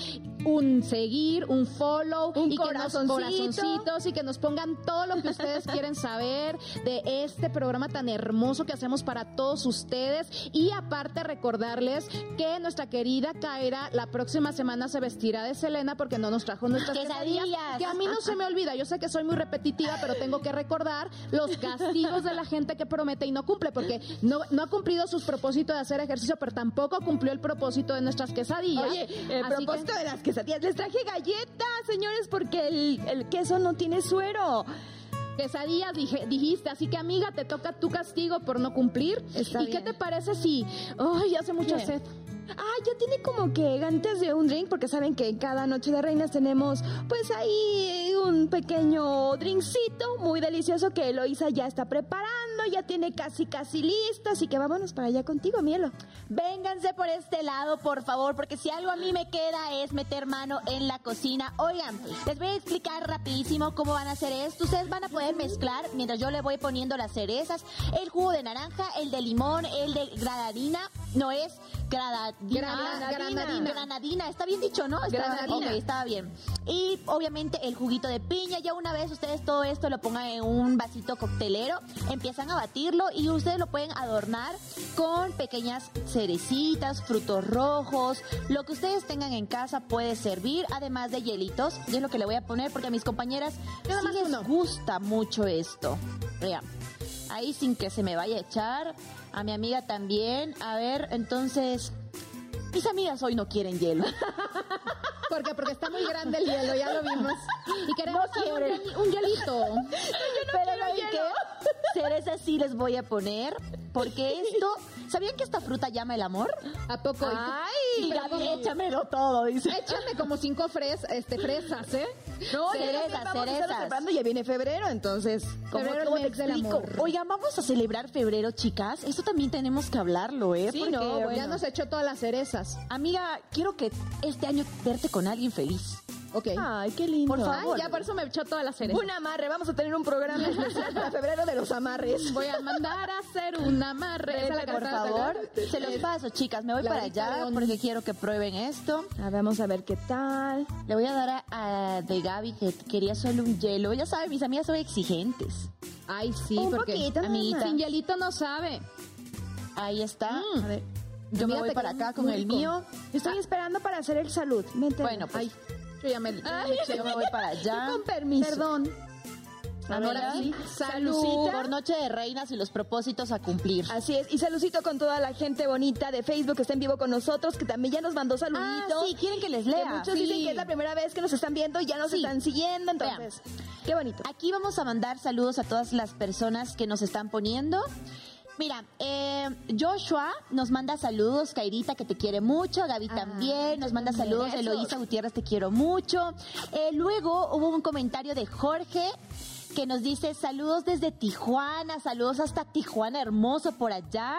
un seguir, un follow Un y que nos corazoncito. corazoncitos y que nos pongan todo lo que ustedes *laughs* quieren saber de este programa tan hermoso que hacemos para todos ustedes. Y aparte recordarles que nuestra querida Kaira la próxima semana se vestirá de Selena porque no nos trajo nuestras Quesadillas. quesadillas. Que a mí no se me olvida. Yo sé que soy muy repetitiva, pero tengo que recordar los castigos de la gente que promete y no cumple porque no, no ha cumplido sus propósitos de hacer ejercicio, pero tampoco cumplió el propósito de nuestras quesadillas. Oye, el Así que- propósito de las quesadillas, les traje galletas, señores, porque el, el queso no tiene suero. quesadillas dije- dijiste, así que amiga, te toca tu castigo por no cumplir. Está ¿Y qué te parece si, ay, hace mucha ¿Qué? sed? Ah, ya tiene como que gantes de un drink, porque saben que cada noche de reinas tenemos, pues ahí un pequeño drinkcito muy delicioso que Eloisa ya está preparando, ya tiene casi casi listo, así que vámonos para allá contigo, mielo. Vénganse por este lado, por favor, porque si algo a mí me queda es meter mano en la cocina. Oigan, les voy a explicar rapidísimo cómo van a hacer esto. Ustedes van a poder mezclar, mientras yo le voy poniendo las cerezas, el jugo de naranja, el de limón, el de granadina. No es granadina. Gra- granadina. Granadina, está bien dicho, ¿no? Está, Granadina. ok, estaba bien. Y obviamente el juguito de piña. Ya una vez ustedes todo esto lo pongan en un vasito coctelero, empiezan a batirlo y ustedes lo pueden adornar con pequeñas cerecitas, frutos rojos, lo que ustedes tengan en casa puede servir, además de hielitos. Y es lo que le voy a poner porque a mis compañeras Nada sí más les uno. gusta mucho esto. Vean, ahí sin que se me vaya a echar, a mi amiga también. A ver, entonces, mis amigas hoy no quieren hielo. *laughs* Porque porque está muy grande el hielo, ya lo vimos. Y queremos No un, hielito. Pero ¿saben qué? Cerezas sí les voy a poner, porque *laughs* esto, ¿sabían que esta fruta llama el amor? ¿A poco? Y Gaby, como- échamelo todo, dice. Échame como cinco fres, este, fresas, ¿eh? No, Cerezas, cerezas. ya viene febrero, entonces, ¿cómo, Febrero, cómo te explico? Oigan, vamos a celebrar febrero, chicas. Esto también tenemos que hablarlo, ¿eh? Sí, Porque, no, bueno. Ya nos echó todas las cerezas. Amiga, quiero que este año verte con alguien feliz. Ok. Ay, qué lindo. Por favor. Ay, ya por eso me echó todas las cerezas. Un amarre, vamos a tener un programa especial para febrero de los amarres. Voy a mandar a hacer un amarre. Esa es la Por favor, se los paso, chicas. Me voy La para allá porque quiero que prueben esto. A ver, vamos a ver qué tal. Le voy a dar a, a de Gaby que quería solo un hielo. Ya saben, mis amigas son exigentes. Ay, sí, Un porque poquito, amiguita, sin hielito no sabe. Ahí está. Mm. A ver. Yo me voy para acá con el mío. Estoy esperando para hacer el salud. Bueno, pues Ay, yo ya me, eché. yo me voy para *laughs* allá. con permiso. Perdón. A Ahora ver, sí, salud. Por noche de reinas y los propósitos a cumplir. Así es, y saludcito con toda la gente bonita de Facebook que está en vivo con nosotros, que también ya nos mandó Ah, saluditos. sí, quieren que les Que lea. muchos Sí. dicen que es la primera vez que nos están viendo y ya nos Sí. están siguiendo, entonces, qué bonito. Aquí vamos a mandar saludos a todas las personas que nos están poniendo. Mira, eh, Joshua nos manda saludos, Kairita que te quiere mucho, Gaby también nos manda saludos, Besos. Eloísa Gutiérrez te quiero mucho. Eh, luego hubo un comentario de Jorge que nos dice saludos desde Tijuana, saludos hasta Tijuana, hermoso por allá.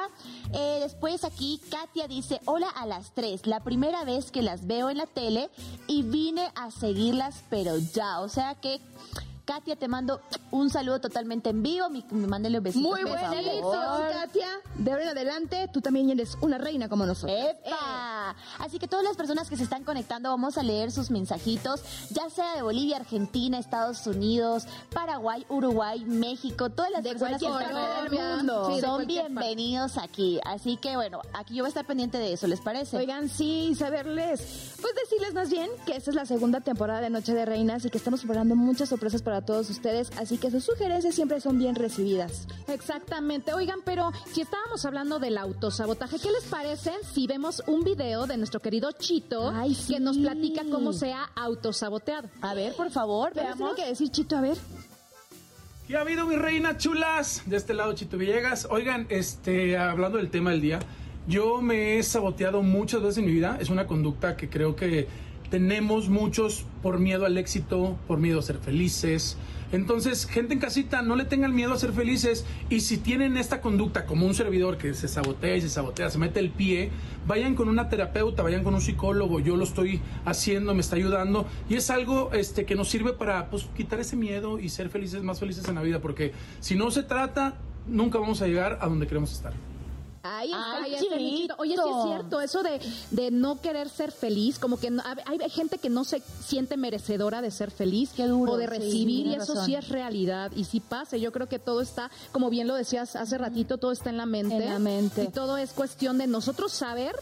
Eh, después aquí Katia dice, hola a las tres, la primera vez que las veo en la tele y vine a seguirlas, pero ya, o sea que Katia, te mando un saludo totalmente en vivo. Me, me mándale un besito. Muy buenito, Katia. De ahora en adelante, tú también eres una reina como nosotros. ¡Epa! Así que todas las personas que se están conectando, vamos a leer sus mensajitos, ya sea de Bolivia, Argentina, Estados Unidos, Paraguay, Uruguay, México, todas las personas que están del mundo. son bienvenidos aquí. Así que bueno, aquí yo voy a estar pendiente de eso, ¿les parece? Oigan, sí, saberles, pues decirles más bien que esta es la segunda temporada de Noche de Reinas y que estamos preparando muchas sorpresas para todos ustedes, así que sus sugerencias siempre son bien recibidas. Exactamente. Oigan, pero si estábamos hablando del autosabotaje, ¿qué les parece si vemos un video de nuestro querido Chito que nos platica cómo se ha autosaboteado? A ver, por favor, ¿Qué veamos. tiene que decir Chito? A ver. ¿Qué ha habido, mi reina chulas? De este lado, Chito Villegas. Oigan, este, hablando del tema del día, yo me he saboteado muchas veces en mi vida. Es una conducta que creo que tenemos muchos por miedo al éxito, por miedo a ser felices. Entonces, gente en casita, no le tengan miedo a ser felices. Y si tienen esta conducta como un servidor que se sabotea y se sabotea, se mete el pie, vayan con una terapeuta, vayan con un psicólogo. Yo lo estoy haciendo, me está ayudando. Y es algo este, que nos sirve para pues, quitar ese miedo y ser felices, más felices en la vida. Porque si no se trata, nunca vamos a llegar a donde queremos estar. Ahí está, Ay, ahí está. Oye, sí es cierto, eso de, de no querer ser feliz, como que no- hay, hay gente que no se siente merecedora de ser feliz duro, o de sí, recibir, y eso razón. sí es realidad, y sí pasa. Yo creo que todo está, como bien lo decías hace ratito, todo está en la mente. En la mente. Y todo es cuestión de nosotros saber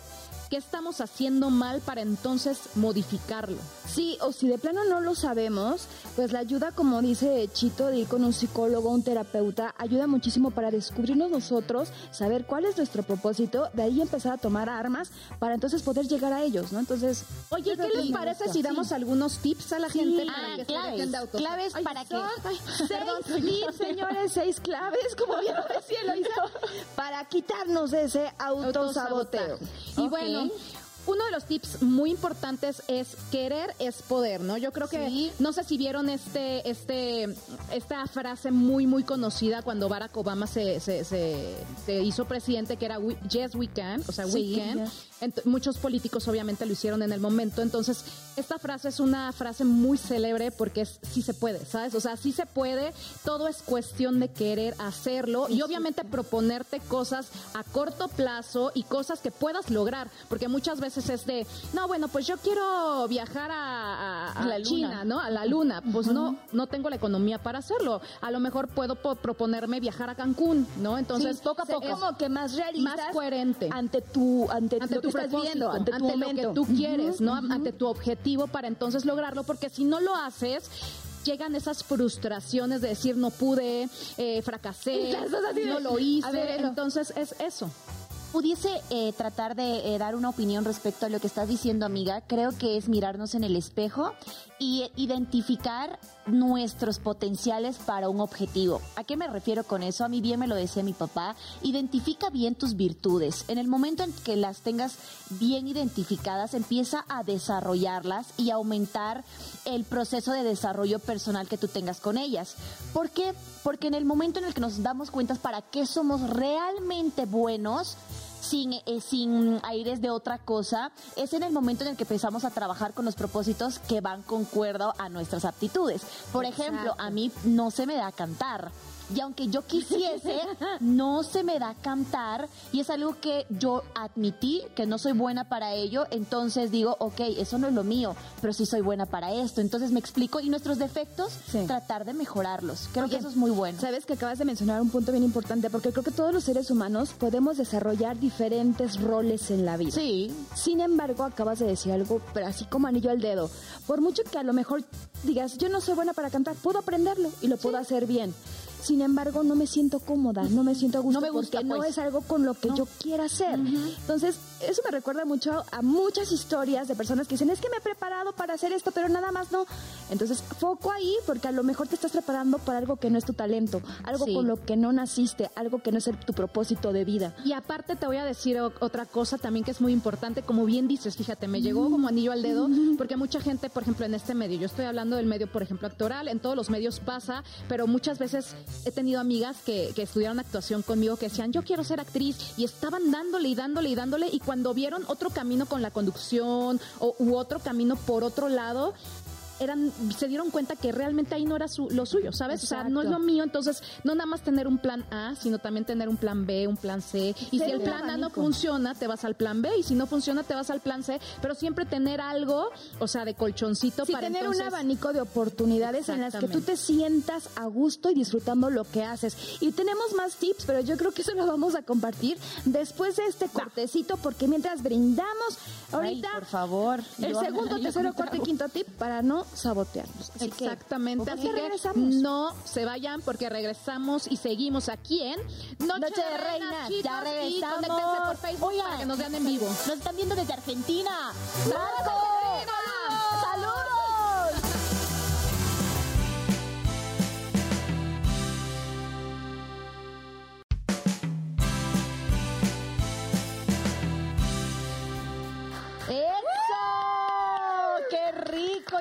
qué estamos haciendo mal para entonces modificarlo. Sí, o si de plano no lo sabemos, pues la ayuda, como dice Chito, de ir con un psicólogo, un terapeuta, ayuda muchísimo para descubrirnos nosotros, saber cuál es nuestro propósito, de ahí empezar a tomar armas para entonces poder llegar a ellos, ¿no? Entonces, Oye, ¿qué que les parece gusta. si damos algunos tips a la gente para Ah, que claves, claves Ay, para que- son- *laughs* perdón, Seis tips, señores, seis claves, como bien lo decía Eloisa, para quitarnos de ese autosaboteo. Y Ok. Uno de los tips muy importantes es querer es poder, ¿no? Yo creo que Sí. no sé si vieron este este esta frase muy muy conocida cuando Barack Obama se, se, se- se hizo presidente que era "We- Yes we can, o sea, we Sí, can. ya. Ent- muchos políticos obviamente lo hicieron en el momento, entonces esta frase es una frase muy célebre porque es sí se puede, ¿sabes? O sea, sí se puede, todo es cuestión de querer hacerlo y obviamente proponerte cosas a corto plazo y cosas que puedas lograr, porque muchas veces es de, no, bueno, pues yo quiero viajar a, a- a A la luna. China, ¿no? A la luna, pues no, no tengo la economía para hacerlo. A lo mejor puedo po- proponerme viajar a Cancún, ¿no? Entonces, Sí, poco a poco. es como que más realista. más coherente Ante tu, ante, tu que estás viendo, ante tu momento. lo que tú quieres, ¿no? Ante tu objetivo para entonces lograrlo, porque si no lo haces llegan esas frustraciones de decir no pude, eh, fracasé, de, no lo hice, ver, entonces es eso. Pudiese eh, tratar de eh, dar una opinión respecto a lo que estás diciendo, amiga, creo que es mirarnos en el espejo y identificar nuestros potenciales para un objetivo. ¿A qué me refiero con eso? A mí bien me lo decía mi papá, identifica bien tus virtudes. En el momento en que las tengas bien identificadas, empieza a desarrollarlas y aumentar el proceso de desarrollo personal que tú tengas con ellas. ¿Por qué? Porque en el momento en el que nos damos cuentas para qué somos realmente buenos, sin, eh, sin aires de otra cosa, es en el momento en el que empezamos a trabajar con los propósitos que van concuerdo a nuestras aptitudes. Por ejemplo, a mí no se me da cantar. Y aunque yo quisiese, no se me da cantar y es algo que yo admití que no soy buena para ello, entonces digo, ok, eso no es lo mío, pero sí soy buena para esto. Entonces me explico y nuestros defectos, Sí. tratar de mejorarlos. Creo Oye, que eso es muy bueno. Sabes que acabas de mencionar un punto bien importante, porque creo que todos los seres humanos podemos desarrollar diferentes roles en la vida. Sí, Sin embargo, acabas de decir algo, pero así como anillo al dedo. Por mucho que a lo mejor digas, yo no soy buena para cantar, puedo aprenderlo y lo puedo hacer bien. Sin embargo no me siento cómoda, no me siento a gusto No me gusta, porque no pues. es algo con lo que yo quiera hacer. Entonces, eso me recuerda mucho a muchas historias de personas que dicen, es que me he preparado para hacer esto, pero nada más no. Entonces, foco ahí porque a lo mejor te estás preparando para algo que no es tu talento, algo Sí. con lo que no naciste, algo que no es el- tu propósito de vida. Y aparte te voy a decir otra cosa también que es muy importante, como bien dices, fíjate, me llegó como anillo al dedo, porque mucha gente, por ejemplo, en este medio, yo estoy hablando del medio, por ejemplo, actoral, en todos los medios pasa, pero muchas veces he tenido amigas que, que estudiaron actuación conmigo que decían, yo quiero ser actriz, y estaban dándole y dándole y dándole, y cuando vieron otro camino con la conducción o, u otro camino por otro lado, eran, se dieron cuenta que realmente ahí no era su- lo suyo, ¿sabes? O sea, no es lo mío, entonces no nada más tener un plan A, sino también tener un plan B, un plan C. Y si el plan A no funciona, te vas al plan B, y si no funciona, te vas al plan C, pero siempre tener algo, o sea, de colchoncito Sí, para tener entonces... un abanico de oportunidades en las que tú te sientas a gusto y disfrutando lo que haces. Y tenemos más tips, pero yo creo que eso lo vamos a compartir después de este cortecito, porque mientras brindamos, ahorita Ay, por favor. el Yo- segundo, yo tercero, cuarto y quinto tip para no sabotearnos. Así Exactamente, ¿por así que regresamos? no se vayan porque regresamos y seguimos aquí en Noche, Noche de Reinas, chicos, ya regresamos. por Facebook Oigan, para que nos vean en vivo. Nos están viendo desde Argentina. ¡Marco! ¡Saludos!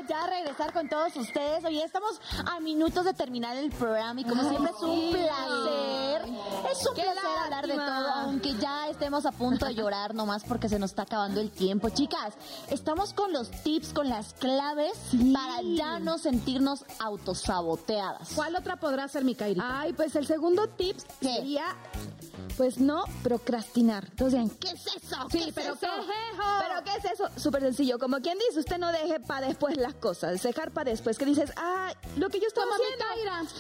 Ya regresar con todos ustedes! Oye, estamos a minutos de terminar el programa y como siempre es un placer. Es un ¡Qué placer hablar de todo, aunque ya estemos a punto de llorar nomás porque se nos está acabando el tiempo. Chicas, estamos con los tips, con las claves para ya no sentirnos autosaboteadas. ¿Cuál otra podrá ser mi? Ay, pues el segundo tip ¿Qué? sería, pues no procrastinar. Entonces, digan, ¿Qué es eso? Sí, ¿Qué es pero eso? ¿qué es eso? ¿Pero qué es eso? Súper sencillo. Como quien dice, usted no deje para después las cosas. Dejar para después. Que dices, ah, lo que yo estaba Como haciendo.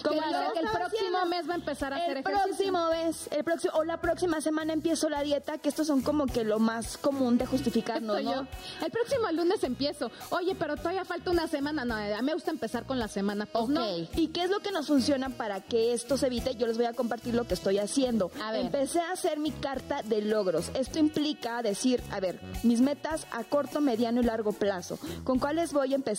Como que que el próximo haciendo. mes va a empezar a hacer el ejercicio. próximo mes, el próximo, o la próxima semana empiezo la dieta, que estos son como que lo más común de justificarnos, ¿no? yo. El próximo lunes empiezo. Oye, pero todavía falta una semana. No, a mí me gusta empezar con la semana. Pues Ok. no. ¿Y qué es lo que nos funciona para que esto se evite? Yo les voy a compartir lo que estoy haciendo. A ver. Empecé a hacer mi carta de logros. Esto implica decir, a ver, mis metas a corto, mediano y largo plazo. ¿Con cuáles voy a empezar?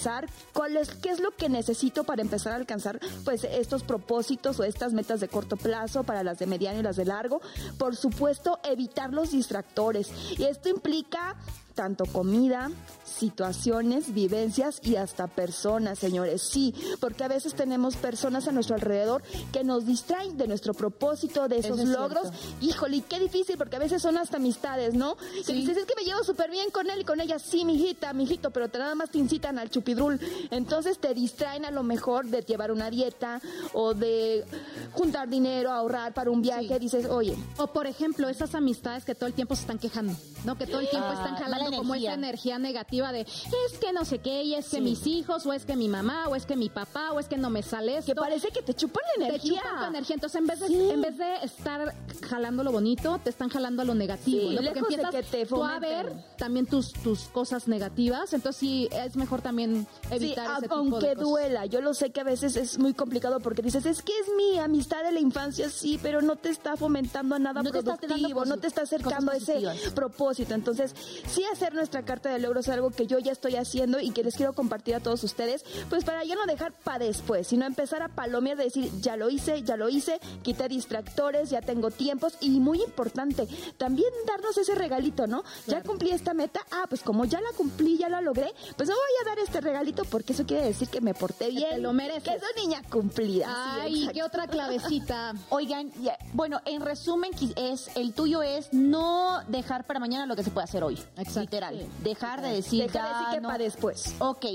¿Cuál es, ¿Qué es lo que necesito para empezar a alcanzar pues estos propósitos o estas metas de corto plazo para las de mediano y las de largo? Por supuesto, evitar los distractores. Y esto implica tanto comida, situaciones, vivencias y hasta personas, señores. Sí, porque a veces tenemos personas a nuestro alrededor que nos distraen de nuestro propósito, de esos Eso es logros. Híjole, y qué difícil, porque a veces son hasta amistades, ¿no? Que dices, es que me llevo súper bien con él y con ella. Sí, mijita, mijito, pero te nada más te incitan al chupidrul. Entonces te distraen a lo mejor de llevar una dieta o de juntar dinero, ahorrar para un viaje. Sí. Dices, oye, O por ejemplo, esas amistades que todo el tiempo se están quejando, ¿no? Que todo el tiempo Ah, están mala jalando como energía. esa energía negativa de es que no sé qué, y es que mis hijos, o es que mi mamá, o es que mi papá, o es que no me sale esto. que parece que te chupan la te energía. chupan tu energía. Entonces, en vez, de, Sí. en vez de estar jalando lo bonito, te están jalando a lo negativo. Sí, ¿no? Porque empiezas que te tú a ver también tus, tus cosas negativas. Entonces, sí, es mejor también evitar Sí, ese tipo aunque de cosas. duela, yo lo sé que a veces es muy complicado porque dices, es que es mi amistad de la infancia, sí, pero no te está fomentando a nada No te productivo, dando no te está acercando a ese positivas. propósito. Entonces, sí hacer nuestra carta de logros es algo que yo ya estoy haciendo y que les quiero compartir a todos ustedes, pues para ya no dejar para después, sino empezar a palomear de decir, ya lo hice, ya lo hice, quité distractores, ya tengo tiempos y muy importante, también darnos ese regalito, ¿no? Ya cumplí esta meta, ah, pues como ya la cumplí, ya la logré, pues me voy a dar este regalito porque eso quiere decir que me porté bien. te lo mereces. Que soy niña cumplida. Ay. ¿qué otra clavecita? *laughs* Oigan, ya- bueno, en resumen, es el tuyo es no dejar para mañana lo que se puede hacer hoy. Exacto. Literal. Dejar de decir Deja de ya decir que para después. Ok,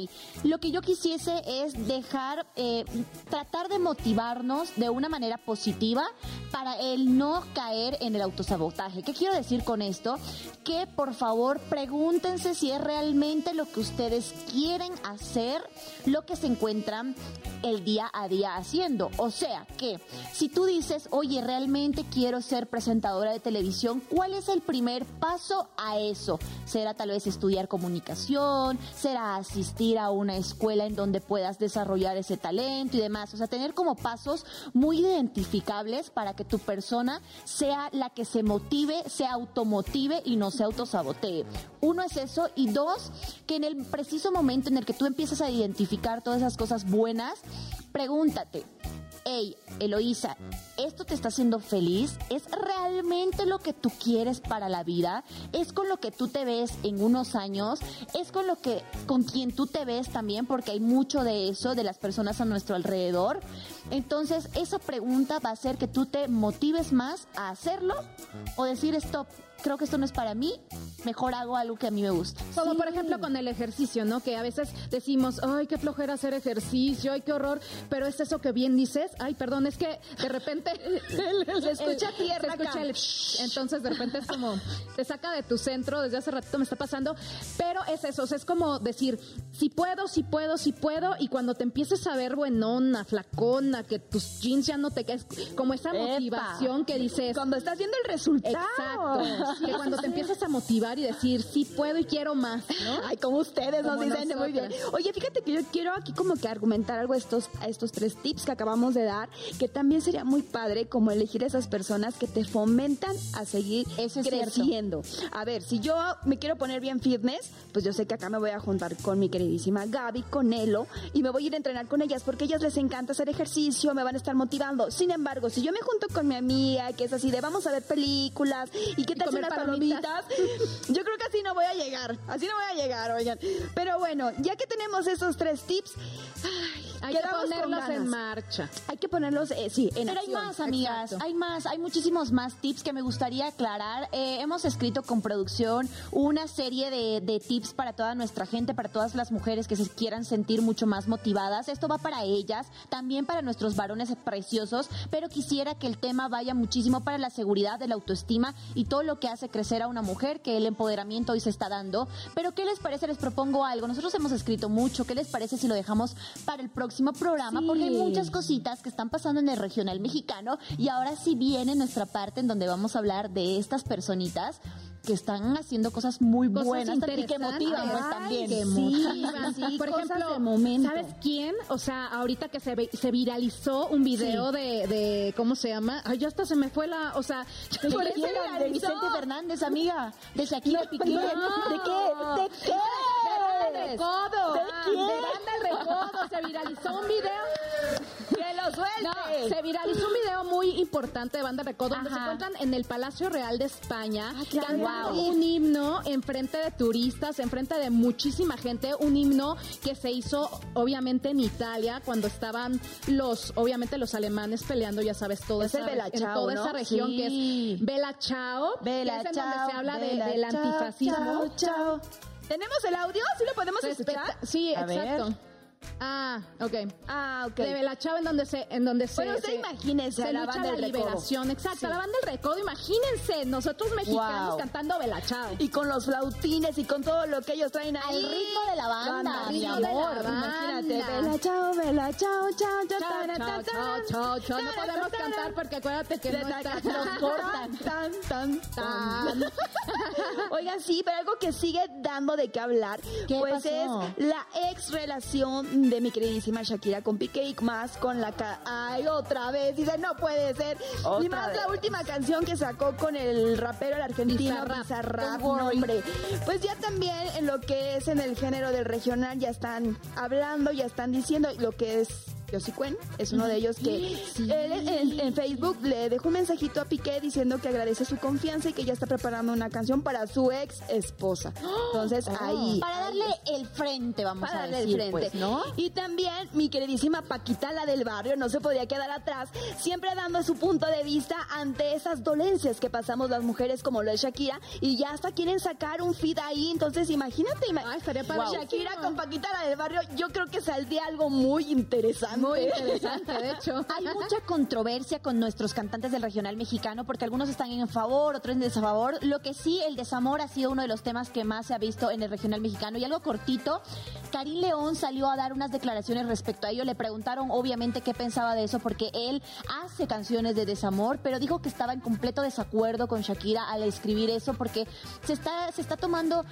lo que yo quisiese es dejar, eh, tratar de motivarnos de una manera positiva para el no caer en el autosabotaje. ¿Qué quiero decir con esto? Que por favor pregúntense si es realmente lo que ustedes quieren hacer, lo que se encuentran el día a día haciendo. O sea que si tú dices, oye, realmente quiero ser presentadora de televisión, ¿cuál es el primer paso a eso? ¿Será tal vez estudiar comunicación? ¿Será asistir a una escuela en donde puedas desarrollar ese talento y demás? O sea, tener como pasos muy identificables para que tu persona sea la que se motive, se automotive y no se autosabotee. Uno es eso y dos, que en el preciso momento en el que tú empiezas a identificar todas esas cosas buenas, pregúntate, hey, Eloísa, ¿esto te está haciendo feliz? ¿Es realmente lo que tú quieres para la vida? ¿Es con lo que tú te ves en unos años? ¿Es con lo que, con quien tú te ves también? Porque hay mucho de eso, de las personas a nuestro alrededor. Entonces, esa pregunta va a hacer que tú te motives más a hacerlo o decir, stop, creo que esto no es para mí, mejor hago algo que a mí me gusta. Como por ejemplo con el ejercicio, ¿no? Que a veces decimos, ay, qué flojera hacer ejercicio, ay, qué horror, pero es eso que bien dices, ay, perdón, es que de repente se escucha tierra se escucha el entonces de repente es como, te saca de tu centro, desde hace ratito me está pasando, pero es eso, o sea, es como decir, si puedo, si puedo, si puedo, y cuando te empieces a ver buenona, flacona, que tus jeans ya no te quedes, como esa motivación que dices. Cuando estás viendo el resultado. Exacto. Que cuando te empiezas a motivar y decir, sí puedo y quiero más, ¿no? Ay, como ustedes nos Como dicen muy bien. Oye, fíjate que yo quiero aquí como que argumentar algo a estos, a estos tres tips que acabamos de dar, que también sería muy padre como elegir esas personas que te fomentan a seguir Eso es cierto. creciendo. A ver, si yo me quiero poner bien fitness, pues yo sé que acá me voy a juntar con mi queridísima Gaby, con Elo, y me voy a ir a entrenar con ellas porque a ellas les encanta hacer ejercicio, me van a estar motivando. Sin embargo, si yo me junto con mi amiga, que es así de vamos a ver películas y qué tal comer palomitas. palomitas, yo creo que así no voy a llegar, así no voy a llegar, oigan. Pero bueno, ya que tenemos esos tres tips, Hay que ponerlos en marcha. hay que ponerlos, eh, sí, en Pero hay acción. más, amigas, exacto. hay más, hay muchísimos más tips que me gustaría aclarar. Eh, hemos escrito con producción una serie de, de tips para toda nuestra gente, para todas las mujeres que se quieran sentir mucho más motivadas. Esto va para ellas, también para nuestros varones preciosos, pero quisiera que el tema vaya muchísimo para la seguridad de la autoestima y todo lo que hace crecer a una mujer, que el empoderamiento hoy se está dando. Pero ¿qué les parece? Les propongo algo. Nosotros hemos escrito mucho. ¿Qué les parece si lo dejamos para el próximo programa? Sí. Porque hay muchas cositas que están pasando en el regional mexicano y ahora sí viene nuestra parte en donde vamos a hablar de estas personitas que están haciendo cosas muy Cosas buenas y que motivan pues también. que Sí, motivan. sí, Por ejemplo. ¿sabes quién? O sea, ahorita que se, se viralizó un video de, de, ¿cómo se llama? Ay, ya hasta se me fue la, o sea, ¿De por qué? De. Vicente Fernández, amiga. De Shakira Piqué. ¿De qué? ¿De qué? De recodo. ¿De Ah, quién? De banda el recodo. Se viralizó un video. ¡Que lo suelte! No, se viralizó un video muy importante de Banda Recodo donde se encuentran en el Palacio Real de España claro. cantando Wow. un himno enfrente de turistas, enfrente de muchísima gente, un himno que se hizo obviamente en Italia cuando estaban los obviamente los alemanes peleando, ya sabes, toda Es esa Bella en toda ¿no? esa región Sí. que es Bella Chao, Vela, que es en chao, donde se habla de- del antifascismo. Chao, chao. ¿Tenemos el audio? ¿Sí lo podemos escuchar? Sí, A exacto. ver. Ah, ok. Ah, ok. De Bella Chao en donde se en donde se Bueno, usted se- imagínese a se la lucha banda la del liberación, exacto, Sí. la banda del recodo, imagínense, nosotros mexicanos Wow. cantando Bella Chao. Y con los flautines y con todo lo que ellos traen ahí. Al ritmo de la banda, Al mi ritmo de la amor. Imagínate. banda. Vela, chao, vela, chao, chao, chao, Chao, chao, chao, chao, chao. No podemos cantar porque acuérdate que no está. Nos *laughs* cortan. Tan, tan, tan. Oigan, sí, pero algo que sigue dando de qué hablar, ¿Qué pues pasó? es la ex relación de mi queridísima Shakira con Piqué y más con la... ca- Ay, otra vez, dice, no puede ser. y más la última canción que sacó con el rapero el argentino Bizarrap. Bizarrap, Don't no, worry. hombre. Pues ya también en lo que es en el género del regional ya están hablando, ya están diciendo lo que es Yossi Cuen, es uno de ellos que él en, en Facebook le dejó un mensajito a Piqué diciendo que agradece su confianza y que ya está preparando una canción para su ex esposa. Entonces ahí Para darle el frente, vamos para a darle decir, el frente. pues, ¿no? Y también mi queridísima Paquita, la del barrio, no se podía quedar atrás, siempre dando su punto de vista ante esas dolencias que pasamos las mujeres como lo es Shakira y ya hasta quieren sacar un feed ahí, entonces imagínate, ima- Ay, estaría Wow. Shakira con Paquita, la del barrio, yo creo que saldría algo muy interesante. Muy interesante, de hecho. *laughs* Hay mucha controversia con nuestros cantantes del regional mexicano porque algunos están en favor, otros en desfavor. Lo que sí, el desamor ha sido uno de los temas que más se ha visto en el regional mexicano. Y algo cortito, Karim León salió a dar unas declaraciones respecto a ello. Le preguntaron obviamente qué pensaba de eso porque él hace canciones de desamor, pero dijo que estaba en completo desacuerdo con Shakira al escribir eso porque se está, se está tomando,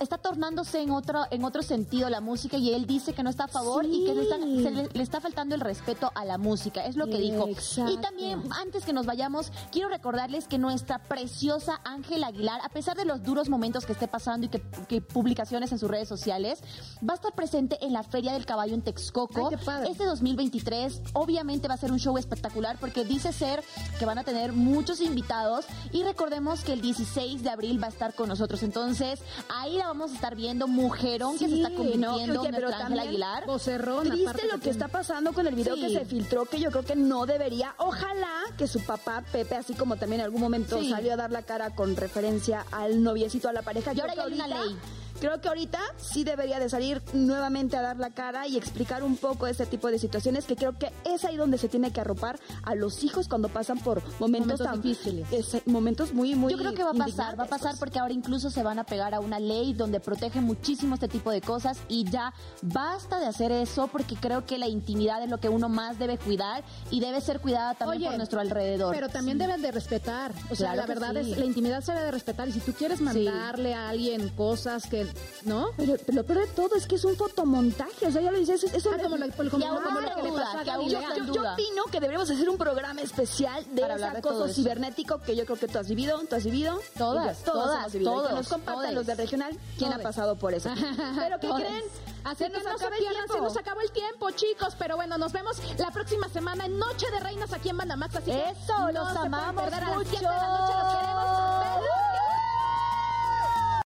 está tornándose en otro, en otro sentido la música y él dice que no está a favor y que se, le, está faltando el respeto a la música. Es lo que dijo. Y también, antes que nos vayamos, quiero recordarles que nuestra preciosa Ángela Aguilar, a pesar de los duros momentos que esté pasando y que, publicaciones en sus redes sociales, va a estar presente en la Feria del Caballo en Texcoco. Este 2023, obviamente va a ser un show espectacular porque dice ser que van a tener muchos invitados y recordemos que el 16 de abril va a estar con nosotros. Entonces, ahí la vamos a estar viendo, mujerón que se está convirtiendo no, nuestra Ángela Aguilar. Triste lo que está pasando con el video que se filtró, que yo creo que no debería. Ojalá que su papá, Pepe, así como también en algún momento salió a dar la cara con referencia al noviecito, a la pareja. Y ahora hay una ley creo que ahorita sí debería de salir nuevamente a dar la cara y explicar un poco este tipo de situaciones que creo que es ahí donde se tiene que arropar a los hijos cuando pasan por momentos, tan difíciles. momentos muy, muy Yo creo que va a pasar, va a pasar porque ahora incluso se van a pegar a una ley donde protege muchísimo este tipo de cosas y ya basta de hacer eso porque creo que la intimidad es lo que uno más debe cuidar y debe ser cuidada también por nuestro alrededor. Pero también deben de respetar, o sea, la verdad es la intimidad se debe de respetar y si tú quieres mandarle a alguien cosas que ¿no? Pero, lo peor de todo es que es un fotomontaje, o sea, ya lo dices, es, ah, como, lo, como, como lo que le pasó a yo, yo, yo, opino que deberíamos hacer un programa especial de ese acoso cibernético que yo creo que tú has vivido, tú has vivido. Todas, todas, todos. que nos compartan los del regional quién ha pasado por eso. *laughs* Pero ¿qué creen? Así que no se pierdan, se nos acabó el tiempo, chicos. Pero bueno, nos vemos la próxima semana en Noche de Reinas aquí en Bandamax. Así Eso, los amamos a las 7 de la noche